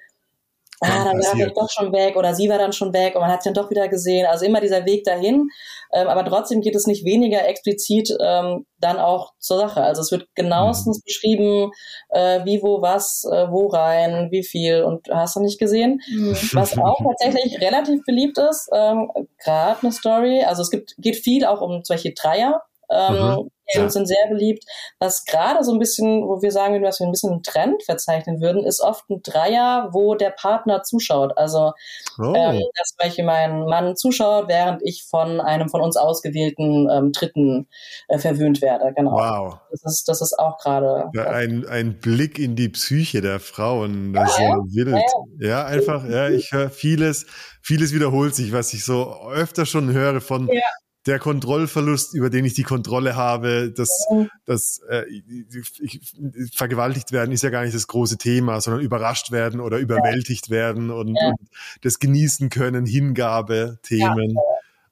ah, dann war ich doch schon weg oder sie war dann schon weg und man hat sie dann doch wieder gesehen. Also immer dieser Weg dahin. Ähm, aber trotzdem geht es nicht weniger explizit ähm, dann auch zur Sache. Also es wird genauestens mhm. beschrieben, äh, wie, wo, was, äh, wo rein, wie viel und hast du nicht gesehen. Mhm. Was auch tatsächlich relativ beliebt ist, ähm, gerade eine Story. Also es gibt, geht viel auch um solche Dreier. Ähm, mhm. Ja. sind sehr beliebt. Was gerade so ein bisschen, wo wir sagen würden, was wir ein bisschen einen Trend verzeichnen würden, ist oft ein Dreier, wo der Partner zuschaut. Also, oh. ähm, dass zum Beispiel mein Mann zuschaut, während ich von einem von uns ausgewählten ähm, Dritten äh, verwöhnt werde. Genau. Wow. Das ist, das ist auch gerade. Ja, ein, ein Blick in die Psyche der Frauen. Das ist ja, wild. Ja. ja, einfach, ja, ich höre vieles, vieles wiederholt sich, was ich so öfter schon höre von der Kontrollverlust, über den ich die Kontrolle habe, das, das äh, ich, vergewaltigt werden ist ja gar nicht das große Thema, sondern überrascht werden oder überwältigt werden und, ja. und das genießen können, Hingabe, Themen. Ja.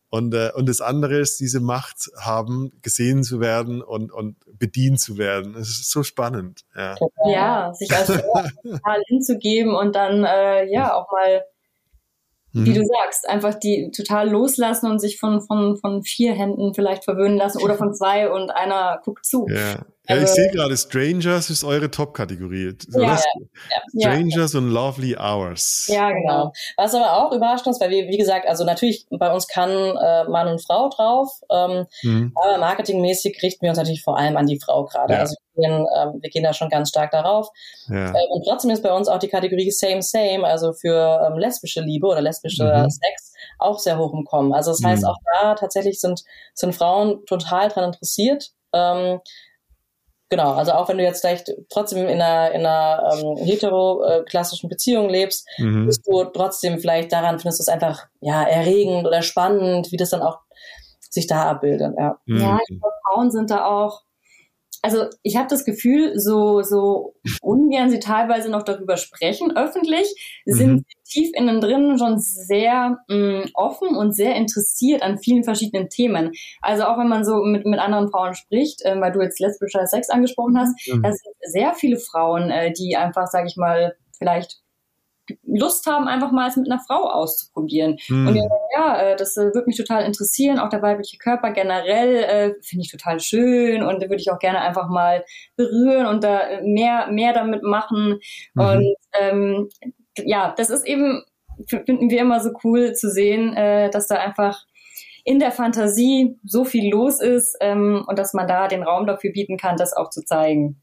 Und, äh, und das andere ist diese Macht haben, gesehen zu werden und, und bedient zu werden. Es ist so spannend. Ja, ja sich als total hinzugeben und dann äh, ja auch mal wie du mhm. sagst, einfach die total loslassen und sich von, von, von vier Händen vielleicht verwöhnen lassen oder von zwei und einer guckt zu. Ja, ja, ich sehe gerade, Strangers ist eure Top-Kategorie. Ja, ja, Strangers und Lovely Hours. Ja, genau. Was aber auch überrascht uns, weil wir, wie gesagt, also natürlich bei uns kann äh, Mann und Frau drauf, ähm, mhm. aber marketingmäßig richten wir uns natürlich vor allem an die Frau gerade. Also wir gehen, ähm, wir gehen da schon ganz stark darauf. Ja. Äh, und trotzdem ist bei uns auch die Kategorie Same Same, also für ähm, lesbische Liebe oder lesbische mhm. Sex, auch sehr hoch im Kommen. Also das heißt, mhm. auch da tatsächlich sind, sind Frauen total dran interessiert. Ähm, Genau, also auch wenn du jetzt vielleicht trotzdem in einer, in einer ähm, hetero-klassischen Beziehung lebst, mhm. bist du trotzdem vielleicht daran, findest du es einfach ja erregend oder spannend, wie das dann auch sich da abbildet. Ja, mhm. ja ich glaube, Frauen sind da auch also ich habe das Gefühl, so, so ungern sie teilweise noch darüber sprechen, öffentlich, sind mhm. Tief innen drin schon sehr mh, mm, offen und sehr interessiert an vielen verschiedenen Themen. Also auch wenn man so mit, mit anderen Frauen spricht, äh, weil du jetzt lesbischer Sex angesprochen hast, mhm. da sind sehr viele Frauen, äh, die einfach, sage ich mal, vielleicht Lust haben, einfach mal es mit einer Frau auszuprobieren. Mhm. Und ja, äh, das äh, würde mich total interessieren. Auch der weibliche Körper generell äh, finde ich total schön und würde ich auch gerne einfach mal berühren und da mehr, mehr damit machen. Mhm. Und ähm, ja, das ist eben, finden wir immer so cool zu sehen, äh, dass da einfach in der Fantasie so viel los ist ähm, und dass man da den Raum dafür bieten kann, das auch zu zeigen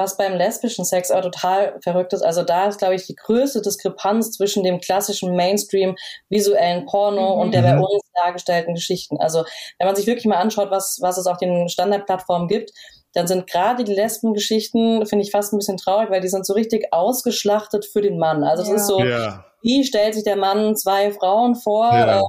was beim lesbischen Sex auch total verrückt ist. Also da ist, glaube ich, die größte Diskrepanz zwischen dem klassischen Mainstream visuellen Porno mhm. und der bei mhm. uns dargestellten Geschichten. Also wenn man sich wirklich mal anschaut, was, was es auf den Standardplattformen gibt, dann sind gerade die Lesbengeschichten, finde ich fast ein bisschen traurig, weil die sind so richtig ausgeschlachtet für den Mann. Also es ja. ist so, ja. wie stellt sich der Mann zwei Frauen vor, ja. äh,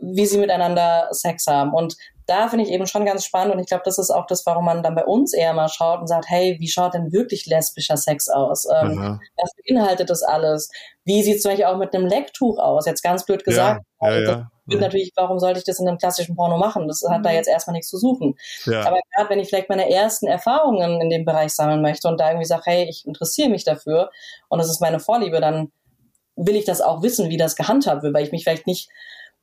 wie sie miteinander Sex haben. Und da finde ich eben schon ganz spannend und ich glaube, das ist auch das, warum man dann bei uns eher mal schaut und sagt, hey, wie schaut denn wirklich lesbischer Sex aus? Ähm, was beinhaltet das alles? Wie sieht es zum Beispiel auch mit einem Lecktuch aus? Jetzt ganz blöd gesagt. Ja, ja, also, ja. Wird natürlich, warum sollte ich das in einem klassischen Porno machen? Das hat da mhm. jetzt erstmal nichts zu suchen. Ja. Aber gerade wenn ich vielleicht meine ersten Erfahrungen in dem Bereich sammeln möchte und da irgendwie sage, hey, ich interessiere mich dafür und das ist meine Vorliebe, dann will ich das auch wissen, wie das gehandhabt wird, weil ich mich vielleicht nicht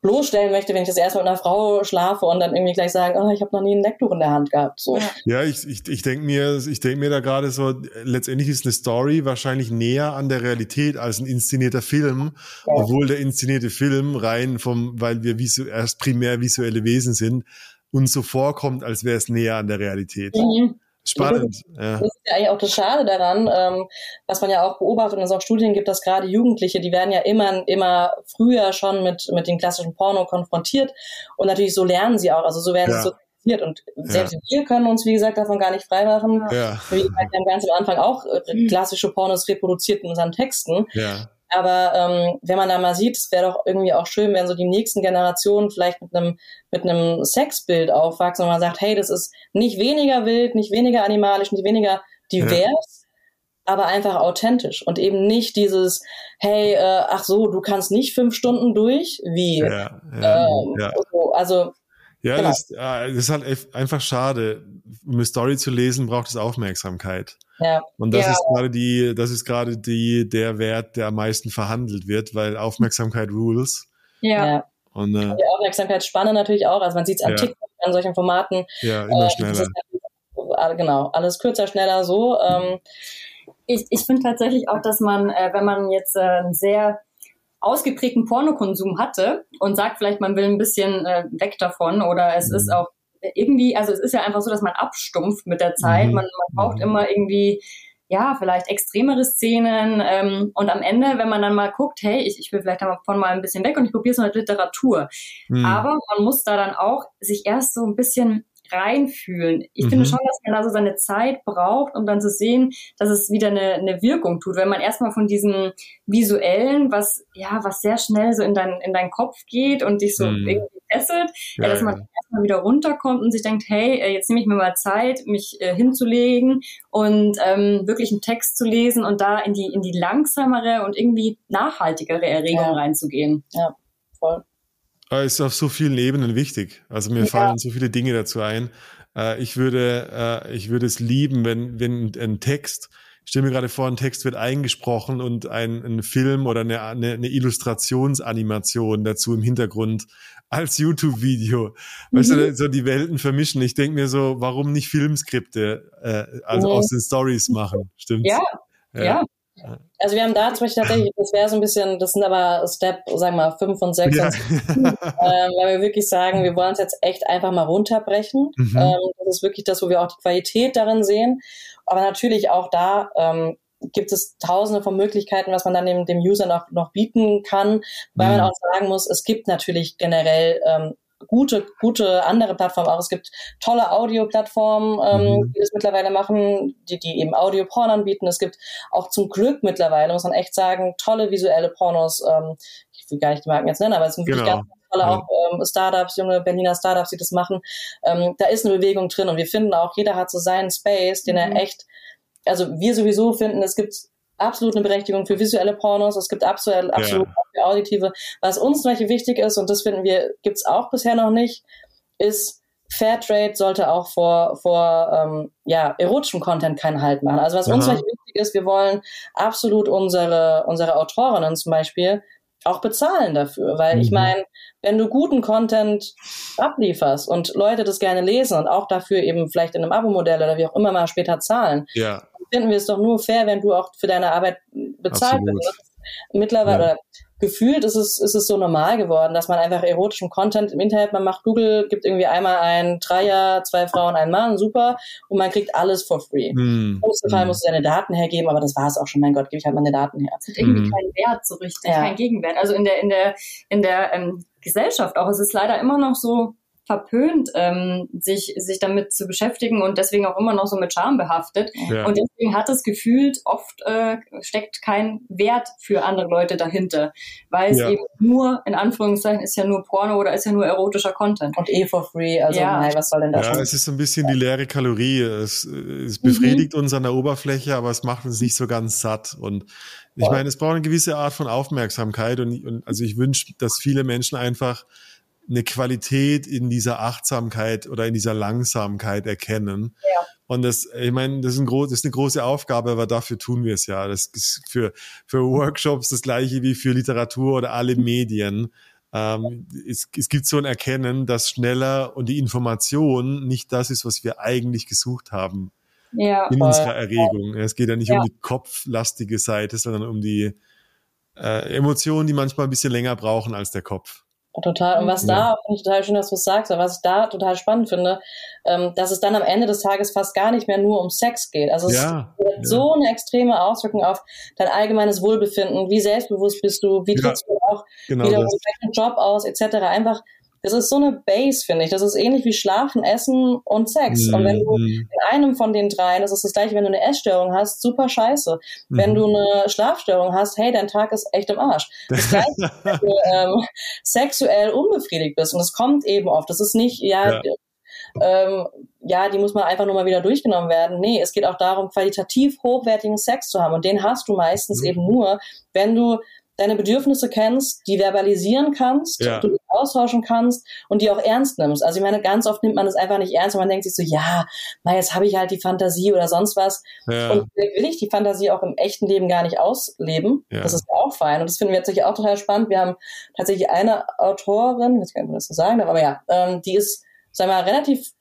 bloßstellen möchte, wenn ich das erste mit einer Frau schlafe und dann irgendwie gleich sagen, oh, ich habe noch nie ein Lecktuch in der Hand gehabt. So. Ja, ich, ich, ich denke mir, ich denke mir da gerade so, letztendlich ist eine Story wahrscheinlich näher an der Realität als ein inszenierter Film, ja. obwohl der inszenierte Film rein vom, weil wir visu erst primär visuelle Wesen sind, uns so vorkommt, als wäre es näher an der Realität. Mhm. Spannend. Ja. Das ist ja eigentlich auch das Schade daran, ähm, was man ja auch beobachtet und es auch Studien gibt, dass gerade Jugendliche, die werden ja immer, immer früher schon mit, mit den klassischen Porno konfrontiert und natürlich so lernen sie auch, also so werden ja. sie sozialisiert und selbst ja. wir können uns, wie gesagt, davon gar nicht freimachen. Ja. Wir haben ganz am Anfang auch äh, klassische Pornos reproduziert in unseren Texten. Ja. Aber ähm, wenn man da mal sieht, es wäre doch irgendwie auch schön, wenn so die nächsten Generationen vielleicht mit einem mit einem Sexbild aufwachsen und man sagt, hey, das ist nicht weniger wild, nicht weniger animalisch, nicht weniger divers, ja. aber einfach authentisch und eben nicht dieses, hey, äh, ach so, du kannst nicht fünf Stunden durch, wie? Ja, ja, ähm, ja. Also ja, genau. das, äh, das, ist halt einfach schade. Um eine Story zu lesen, braucht es Aufmerksamkeit. Ja. Und das ja. ist gerade die, das ist gerade die, der Wert, der am meisten verhandelt wird, weil Aufmerksamkeit rules. Ja. Und, äh, die Aufmerksamkeitsspanne natürlich auch. Also man sieht es am ja. TikTok, an solchen Formaten. Ja, immer äh, schneller. Halt, genau, alles kürzer, schneller so. Ähm, ich ich finde tatsächlich auch, dass man, äh, wenn man jetzt äh, ein sehr ausgeprägten Pornokonsum hatte und sagt vielleicht, man will ein bisschen äh, weg davon oder es mhm. ist auch irgendwie, also es ist ja einfach so, dass man abstumpft mit der Zeit. Mhm. Man, man braucht mhm. immer irgendwie ja, vielleicht extremere Szenen. Ähm, und am Ende, wenn man dann mal guckt, hey, ich, ich will vielleicht davon mal ein bisschen weg und ich probiere es mit Literatur. Mhm. Aber man muss da dann auch sich erst so ein bisschen reinfühlen. Ich mhm. finde schon, dass man da so seine Zeit braucht, um dann zu sehen, dass es wieder eine, eine Wirkung tut. Wenn man erstmal von diesem visuellen, was ja, was sehr schnell so in dein in deinen Kopf geht und dich so mhm. irgendwie fesselt, ja, dass man erstmal wieder runterkommt und sich denkt, hey, äh, jetzt nehme ich mir mal Zeit, mich äh, hinzulegen und ähm, wirklich einen Text zu lesen und da in die in die langsamere und irgendwie nachhaltigere Erregung ja. reinzugehen. Ja, voll. Äh, ist auf so vielen Ebenen wichtig. Also mir ja. fallen so viele Dinge dazu ein. Äh, ich würde, äh, ich würde es lieben, wenn, wenn ein Text, ich stelle mir gerade vor, ein Text wird eingesprochen und ein, ein Film oder eine, eine, eine Illustrationsanimation dazu im Hintergrund als YouTube-Video. Mhm. Weißt du, mhm. so die Welten vermischen. Ich denke mir so, warum nicht Filmskripte äh, also mhm. aus den Stories machen? Stimmt? Ja, ja. ja. Also wir haben da zum Beispiel tatsächlich, das wäre so ein bisschen, das sind aber Step, sagen wir mal, fünf und sechs, ja. ähm, weil wir wirklich sagen, wir wollen es jetzt echt einfach mal runterbrechen. Mhm. Ähm, das ist wirklich das, wo wir auch die Qualität darin sehen. Aber natürlich auch da ähm, gibt es tausende von Möglichkeiten, was man dann dem, dem User noch, noch bieten kann, weil mhm. man auch sagen muss, es gibt natürlich generell ähm, gute, gute andere Plattformen auch. Es gibt tolle Audio-Plattformen, ähm, mhm. die das mittlerweile machen, die, die eben Audio-Porn anbieten. Es gibt auch zum Glück mittlerweile, muss man echt sagen, tolle visuelle Pornos. Ähm, ich will gar nicht die Marken jetzt nennen, aber es sind wirklich genau. ganz tolle auch ähm, Startups, junge Berliner Startups, die das machen. Ähm, da ist eine Bewegung drin und wir finden auch, jeder hat so seinen Space, den mhm. er echt, also wir sowieso finden, es gibt absolut eine Berechtigung für visuelle Pornos, es gibt absolut, absolut ja. für auditive. Was uns zum Beispiel wichtig ist, und das finden wir, gibt's auch bisher noch nicht, ist, Fairtrade sollte auch vor, vor ähm, ja, erotischem Content keinen Halt machen. Also was Aha. uns wichtig ist, wir wollen absolut unsere, unsere Autorinnen zum Beispiel auch bezahlen dafür. Weil mhm. ich meine, wenn du guten Content ablieferst und Leute das gerne lesen und auch dafür eben vielleicht in einem Abo-Modell oder wie auch immer mal später zahlen, ja finden wir es doch nur fair, wenn du auch für deine Arbeit bezahlt wirst. Mittlerweile, ja. gefühlt ist es, ist es so normal geworden, dass man einfach erotischen Content im Internet, man macht Google, gibt irgendwie einmal ein Dreier, zwei Frauen, ein Mann, super, und man kriegt alles for free. Mm. Im größten Fall hm. musst du deine Daten hergeben, aber das war es auch schon, mein Gott, gebe ich halt meine Daten her. Es hat irgendwie mm. keinen Wert so richtig, ja. keinen Gegenwert. Also in der, in der, in der ähm, Gesellschaft auch, es ist leider immer noch so, verpönt, ähm, sich, sich damit zu beschäftigen und deswegen auch immer noch so mit Scham behaftet. Ja. Und deswegen hat es gefühlt, oft äh, steckt kein Wert für andere Leute dahinter, weil es ja. eben nur, in Anführungszeichen, ist ja nur Porno oder ist ja nur erotischer Content. Und eh for free, also ja. nein, was soll denn das? Ja, es ist so ein bisschen die leere Kalorie. Es, es befriedigt mhm. uns an der Oberfläche, aber es macht uns nicht so ganz satt. Und ich meine, es braucht eine gewisse Art von Aufmerksamkeit und, und also ich wünsche, dass viele Menschen einfach eine Qualität in dieser Achtsamkeit oder in dieser Langsamkeit erkennen. Ja. Und das, ich meine, das ist, ein groß, das ist eine große Aufgabe, aber dafür tun wir es ja. Das ist für, für Workshops das gleiche wie für Literatur oder alle Medien. ähm, es, es gibt so ein Erkennen, dass schneller und die Information nicht das ist, was wir eigentlich gesucht haben ja, in voll. unserer Erregung. Es geht ja nicht ja. um die kopflastige Seite, sondern um die äh, Emotionen, die manchmal ein bisschen länger brauchen als der Kopf. Total. Und was ja. da, finde ich total schön, dass du es sagst, aber was ich da total spannend finde, ähm, dass es dann am Ende des Tages fast gar nicht mehr nur um Sex geht. Also es ja, hat so eine extreme Auswirkung auf dein allgemeines Wohlbefinden. Wie selbstbewusst bist du? Wie trittst du auch genau wieder deinen Job aus, etc. Einfach das ist so eine Base, finde ich. Das ist ähnlich wie Schlafen, Essen und Sex. Mhm. Und wenn du mhm. in einem von den dreien, das ist das gleiche, wenn du eine Essstörung hast, super scheiße. Mhm. Wenn du eine Schlafstörung hast, hey, dein Tag ist echt im Arsch. Das gleiche, wenn du ähm, sexuell unbefriedigt bist. Und das kommt eben oft. Das ist nicht, ja, ja. Ähm, ja, die muss man einfach nur mal wieder durchgenommen werden. Nee, es geht auch darum, qualitativ hochwertigen Sex zu haben. Und den hast du meistens mhm. eben nur, wenn du deine Bedürfnisse kennst, die verbalisieren kannst, ja. du austauschen kannst und die auch ernst nimmst. Also ich meine, ganz oft nimmt man das einfach nicht ernst und man denkt sich so, ja, na jetzt habe ich halt die Fantasie oder sonst was. Ja. Und will ich die Fantasie auch im echten Leben gar nicht ausleben. Ja. Das ist ja auch fein. Und das finden wir jetzt auch total spannend. Wir haben tatsächlich eine Autorin, ich weiß gar nicht, wie das so sagen darf, aber ja, ähm, die ist, sagen wir mal, relativ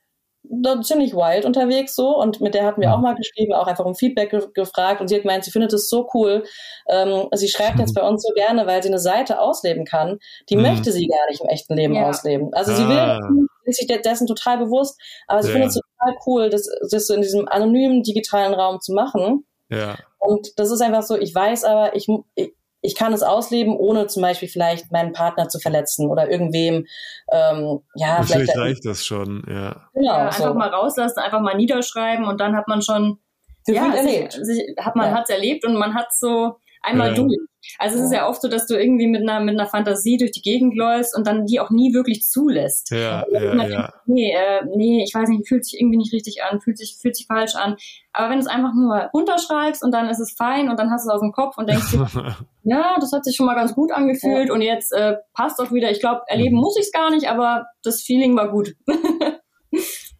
ziemlich wild unterwegs so und mit der hatten wir auch mal geschrieben, auch einfach um Feedback ge gefragt und sie hat gemeint, sie findet es so cool. Ähm, sie schreibt jetzt bei uns so gerne, weil sie eine Seite ausleben kann, die mhm. möchte sie gar nicht im echten Leben ja. ausleben. Also ah. sie will ist sich dessen total bewusst, aber sie ja. findet es total cool, das, das so in diesem anonymen digitalen Raum zu machen. Ja. Und das ist einfach so, ich weiß aber, ich, ich ich kann es ausleben, ohne zum Beispiel vielleicht meinen Partner zu verletzen oder irgendwem, ähm, ja, vielleicht. Vielleicht reicht das schon, ja. Genau. Ja, einfach so. mal rauslassen, einfach mal niederschreiben und dann hat man schon, ja, sich, sich, hat man ja. hat's erlebt und man hat so einmal ja. durch. Also es ist ja oft so, dass du irgendwie mit einer, mit einer Fantasie durch die Gegend läufst und dann die auch nie wirklich zulässt. Ja, ja, ja. Nee, äh, nee, ich weiß nicht, fühlt sich irgendwie nicht richtig an, fühlt sich, fühlt sich falsch an. Aber wenn du es einfach nur runterschreibst und dann ist es fein und dann hast du es aus dem Kopf und denkst dir, ja, das hat sich schon mal ganz gut angefühlt ja. und jetzt äh, passt auch wieder. Ich glaube, erleben mhm. muss ich es gar nicht, aber das Feeling war gut.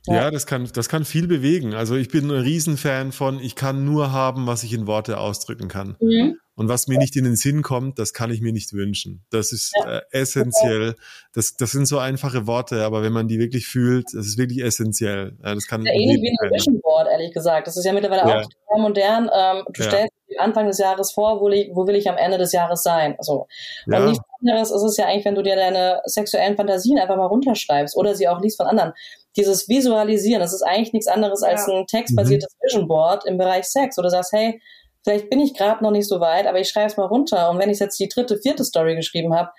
Ja, das kann, das kann viel bewegen. Also ich bin ein Riesenfan von, ich kann nur haben, was ich in Worte ausdrücken kann. Mhm. Und was mir nicht in den Sinn kommt, das kann ich mir nicht wünschen. Das ist ja. äh, essentiell. Das, das sind so einfache Worte, aber wenn man die wirklich fühlt, das ist wirklich essentiell. Ja, das kann ja, ähnlich wie ein Vision Board, ehrlich gesagt. Das ist ja mittlerweile ja. auch total modern. Ähm, du stellst Anfang des Jahres vor, wo, ich, wo will ich am Ende des Jahres sein? Also, ja. Und nichts anderes ist es ja eigentlich, wenn du dir deine sexuellen Fantasien einfach mal runterschreibst oder sie auch liest von anderen. Dieses Visualisieren, das ist eigentlich nichts anderes als ein textbasiertes mhm. Vision Board im Bereich Sex, wo du sagst, hey, vielleicht bin ich gerade noch nicht so weit, aber ich schreibe es mal runter. Und wenn ich jetzt die dritte, vierte Story geschrieben habe,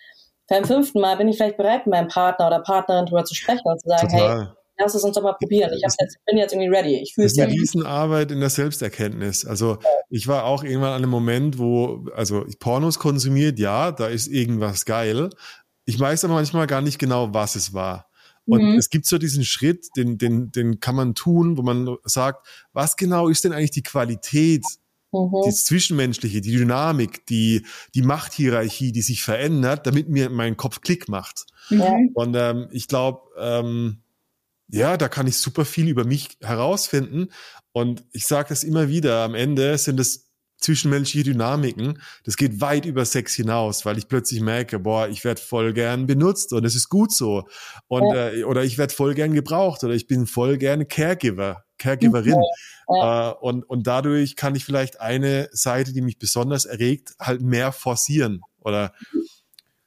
beim fünften Mal bin ich vielleicht bereit, mit meinem Partner oder Partnerin drüber zu sprechen und zu sagen, Total. hey, lass es uns doch mal probieren. Ich jetzt, bin jetzt irgendwie ready. Ich fühle es. Das ist eine Riesenarbeit in der Selbsterkenntnis. Also ich war auch irgendwann an einem Moment, wo, also Pornos konsumiert, ja, da ist irgendwas geil. Ich weiß aber manchmal gar nicht genau, was es war. Und mhm. es gibt so diesen Schritt, den, den, den kann man tun, wo man sagt, was genau ist denn eigentlich die Qualität Mhm. Das Zwischenmenschliche, die Dynamik, die, die Machthierarchie, die sich verändert, damit mir mein Kopf Klick macht. Mhm. Und ähm, ich glaube, ähm, ja, da kann ich super viel über mich herausfinden. Und ich sage das immer wieder, am Ende sind es zwischenmenschliche Dynamiken, das geht weit über Sex hinaus, weil ich plötzlich merke, boah, ich werde voll gern benutzt und es ist gut so. Und ja. äh, oder ich werde voll gern gebraucht oder ich bin voll gern Caregiver, Caregiverin. Ja. Äh, und, und dadurch kann ich vielleicht eine Seite, die mich besonders erregt, halt mehr forcieren. Oder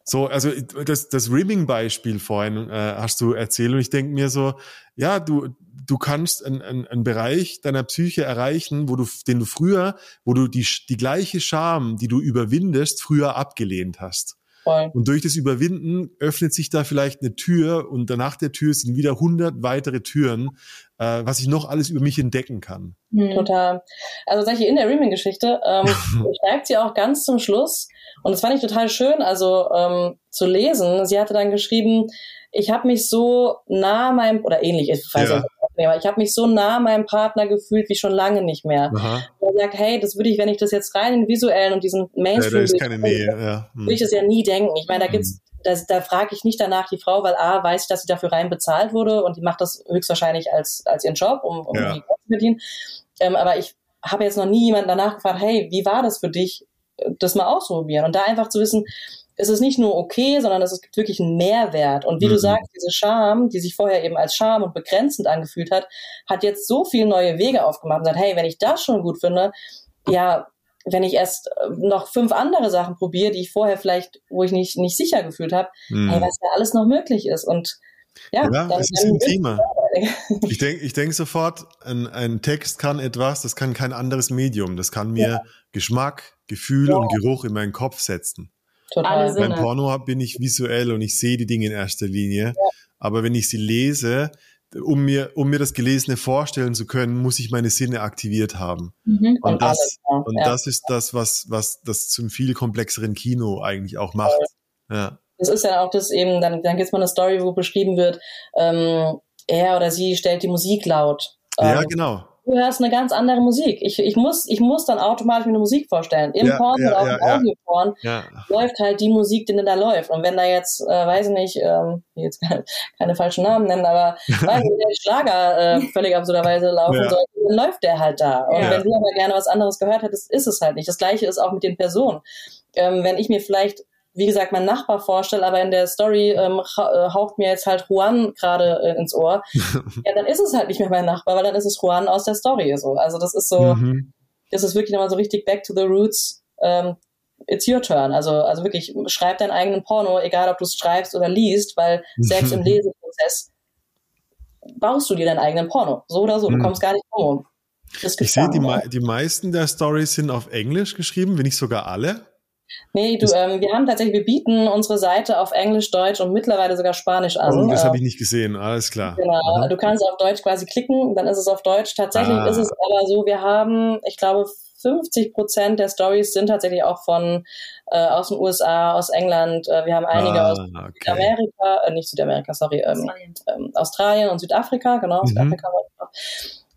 so, also das, das Rimming-Beispiel vorhin äh, hast du erzählt und ich denke mir so, ja, du, du kannst einen, einen, einen Bereich deiner Psyche erreichen, wo du, den du früher, wo du die, die gleiche Scham, die du überwindest, früher abgelehnt hast. Voll. Und durch das Überwinden öffnet sich da vielleicht eine Tür und danach der Tür sind wieder hundert weitere Türen, äh, was ich noch alles über mich entdecken kann. Mhm. Total. Also sag ich in der Rimming-Geschichte ähm, schreibt sie auch ganz zum Schluss und das fand ich total schön, also ähm, zu lesen. Sie hatte dann geschrieben, ich habe mich so nah meinem oder ähnlich, ich weiß ja. nicht, ich habe mich so nah meinem Partner gefühlt wie schon lange nicht mehr. Und er sagt, hey, das würde ich, wenn ich das jetzt rein in visuellen und diesen Mainstream, ja, da ist keine Nähe, ja. Hm. würde ich das ja nie denken. Ich meine, da hm. gibt's da, da frage ich nicht danach die Frau, weil A, weiß ich, dass sie dafür rein bezahlt wurde und die macht das höchstwahrscheinlich als, als ihren Job, um, um ja. die Geld zu verdienen. Ähm, aber ich habe jetzt noch nie jemanden danach gefragt, hey, wie war das für dich, das mal ausprobieren? Und da einfach zu wissen, es ist nicht nur okay, sondern es gibt wirklich einen Mehrwert. Und wie mhm. du sagst, diese Scham, die sich vorher eben als Scham und begrenzend angefühlt hat, hat jetzt so viele neue Wege aufgemacht und sagt, hey, wenn ich das schon gut finde, ja, wenn ich erst äh, noch fünf andere Sachen probiere, die ich vorher vielleicht, wo ich nicht, nicht sicher gefühlt habe, mhm. hey, was da alles noch möglich ist. Und ja, ja dann, es ist ein Thema. Ich denke ich denk sofort, ein, ein Text kann etwas, das kann kein anderes Medium. Das kann mir ja. Geschmack, Gefühl ja. und Geruch in meinen Kopf setzen. Total. Beim Porno bin ich visuell und ich sehe die Dinge in erster Linie. Ja. Aber wenn ich sie lese, um mir, um mir das Gelesene vorstellen zu können, muss ich meine Sinne aktiviert haben. Mhm. Und, und, das, alles, und ja. das ist das, was, was das zum viel komplexeren Kino eigentlich auch macht. Ja. Das ist ja auch das eben, dann, dann gibt es mal eine Story, wo beschrieben wird, ähm, er oder sie stellt die Musik laut. Ja, ähm, genau du hörst eine ganz andere Musik. Ich, ich, muss, ich muss dann automatisch mir eine Musik vorstellen. Im ja, Porn ja, oder auch ja, im Audioporn ja. läuft halt die Musik, die da läuft. Und wenn da jetzt, äh, weiß ich nicht, ähm, jetzt keine, keine falschen Namen nennen, aber weiß ich, der Schlager äh, völlig absurderweise laufen soll, dann läuft der halt da. Und wenn du aber gerne was anderes gehört hättest, ist es halt nicht. Das gleiche ist auch mit den Personen. Ähm, wenn ich mir vielleicht wie gesagt, mein Nachbar vorstelle, aber in der Story ähm, äh, haucht mir jetzt halt Juan gerade äh, ins Ohr, ja, dann ist es halt nicht mehr mein Nachbar, weil dann ist es Juan aus der Story so. Also das ist so, mhm. das ist wirklich nochmal so richtig back to the roots. Ähm, it's your turn. Also, also wirklich, schreib deinen eigenen Porno, egal ob du es schreibst oder liest, weil selbst im Leseprozess baust du dir deinen eigenen Porno. So oder so, du mhm. kommst gar nicht rum. Ich sehe, die, die meisten der Stories sind auf Englisch geschrieben, wenn nicht sogar alle. Nee, du, ähm, wir haben tatsächlich, wir bieten unsere Seite auf Englisch, Deutsch und mittlerweile sogar Spanisch an. Oh, das habe ich nicht gesehen, alles klar. Genau, Aha. du kannst auf Deutsch quasi klicken, dann ist es auf Deutsch. Tatsächlich ah. ist es aber so, wir haben, ich glaube, 50 Prozent der Stories sind tatsächlich auch von äh, aus den USA, aus England. Äh, wir haben einige ah, aus okay. Südamerika, äh, nicht Südamerika, sorry, ähm, Australien. Ähm, Australien und Südafrika, genau, mhm. Südafrika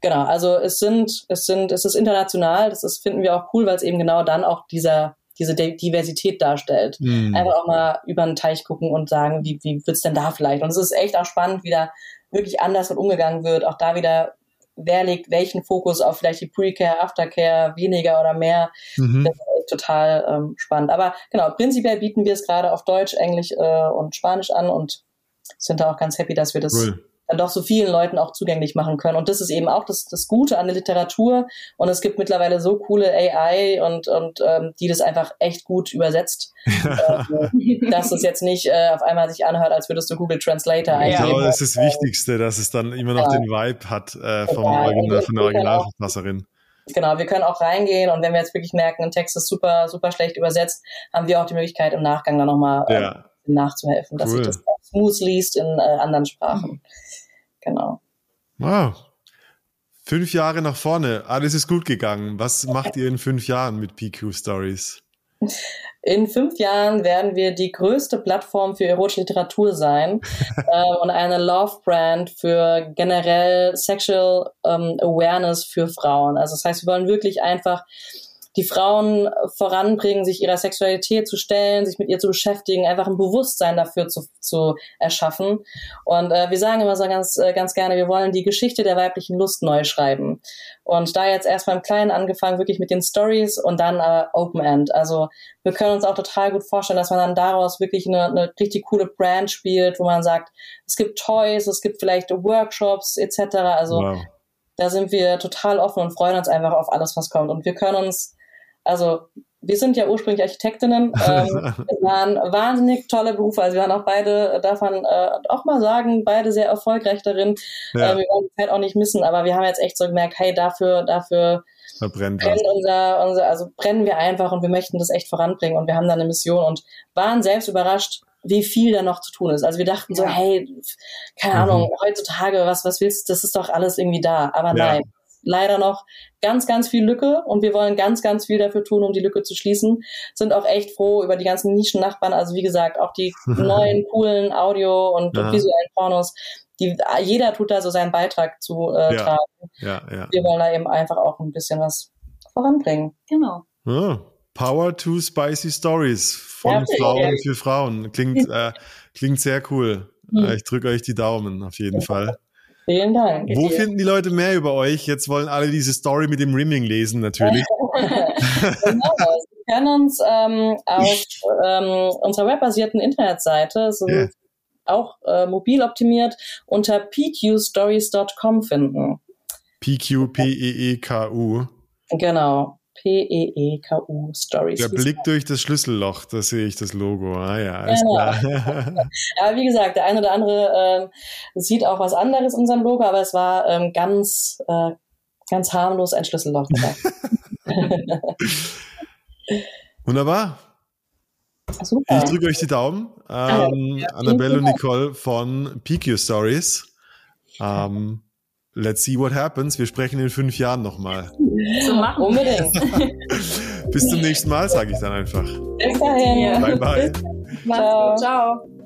Genau, also es sind, es sind, es ist international, das ist, finden wir auch cool, weil es eben genau dann auch dieser diese Diversität darstellt. Mhm. Einfach auch mal über den Teich gucken und sagen, wie, wie wird's denn da vielleicht? Und es ist echt auch spannend, wie da wirklich anders mit umgegangen wird. Auch da wieder, wer legt welchen Fokus auf vielleicht die Pre-Care, Aftercare, weniger oder mehr. Mhm. Das ist total ähm, spannend. Aber genau, prinzipiell bieten wir es gerade auf Deutsch, Englisch äh, und Spanisch an und sind da auch ganz happy, dass wir das cool dann doch so vielen Leuten auch zugänglich machen können. Und das ist eben auch das, das Gute an der Literatur. Und es gibt mittlerweile so coole AI und, und ähm, die das einfach echt gut übersetzt, äh, dass es jetzt nicht äh, auf einmal sich anhört, als würdest du Google Translator eingeben. Ja, das ist das Wichtigste, dass es dann immer noch ja. den Vibe hat äh, vom ja, Original, von der Originalverfasserin. Genau, wir können auch reingehen und wenn wir jetzt wirklich merken, ein Text ist super, super schlecht übersetzt, haben wir auch die Möglichkeit im Nachgang dann nochmal ja. nachzuhelfen, dass cool. sich das auch smooth liest in äh, anderen Sprachen. Genau. Wow. Fünf Jahre nach vorne, alles ist gut gegangen. Was macht ihr in fünf Jahren mit PQ Stories? In fünf Jahren werden wir die größte Plattform für erotische Literatur sein äh, und eine Love-Brand für generell Sexual ähm, Awareness für Frauen. Also das heißt, wir wollen wirklich einfach die Frauen voranbringen, sich ihrer Sexualität zu stellen, sich mit ihr zu beschäftigen, einfach ein Bewusstsein dafür zu, zu erschaffen. Und äh, wir sagen immer so ganz, äh, ganz gerne, wir wollen die Geschichte der weiblichen Lust neu schreiben. Und da jetzt erst beim Kleinen angefangen, wirklich mit den Stories und dann äh, Open End. Also wir können uns auch total gut vorstellen, dass man dann daraus wirklich eine, eine richtig coole Brand spielt, wo man sagt, es gibt Toys, es gibt vielleicht Workshops etc. Also wow. da sind wir total offen und freuen uns einfach auf alles, was kommt. Und wir können uns also wir sind ja ursprünglich Architektinnen. Ähm, es waren wahnsinnig tolle Berufe. Also wir waren auch beide, darf man äh, auch mal sagen, beide sehr erfolgreich darin. Ja. Äh, wir wollen die Zeit auch nicht missen, aber wir haben jetzt echt so gemerkt, hey, dafür, dafür brennt unser, unser, also brennen wir einfach und wir möchten das echt voranbringen und wir haben da eine Mission und waren selbst überrascht, wie viel da noch zu tun ist. Also wir dachten so, hey, keine mhm. Ahnung, heutzutage, was, was willst du, das ist doch alles irgendwie da. Aber ja. nein, leider noch ganz, ganz viel Lücke und wir wollen ganz, ganz viel dafür tun, um die Lücke zu schließen. Sind auch echt froh über die ganzen Nischen-Nachbarn. Also wie gesagt, auch die neuen, coolen Audio- und, ja. visuellen Pornos. Die, jeder tut da so seinen Beitrag zu äh, ja. tragen. Ja, ja. Wir wollen da eben einfach auch ein bisschen was voranbringen. Genau. Oh. Power to Spicy Stories von ja, Frauen für Frauen. Klingt, äh, klingt sehr cool. Mhm. Ich drücke euch die Daumen auf jeden Fall. Vielen Dank. Wo dir. finden die Leute mehr über euch? Jetzt wollen alle diese Story mit dem Rimming lesen, natürlich. genau, Sie können uns ähm, auf ähm, unserer webbasierten Internetseite so yeah. auch äh, mobil optimiert unter pqstories.com finden. PQ, P-E-E-K-U. Genau. P-E-E-K-U Stories. Der Blick durch das Schlüsselloch, da sehe ich das Logo. Ah ja, alles genau. klar. aber wie gesagt, der eine oder andere äh, sieht auch was anderes in unserem Logo, aber es war ähm, ganz, äh, ganz harmlos ein Schlüsselloch. Wunderbar. Super. Ich drücke euch die Daumen. Ähm, ja, Annabelle und Nicole von PQ Stories. Ähm, let's see what happens. Wir sprechen in fünf Jahren nochmal. So machen. Unbedingt. Bis zum nächsten Mal, sage ich dann einfach. Bis dahin. Bye, bye. Ciao. Ciao.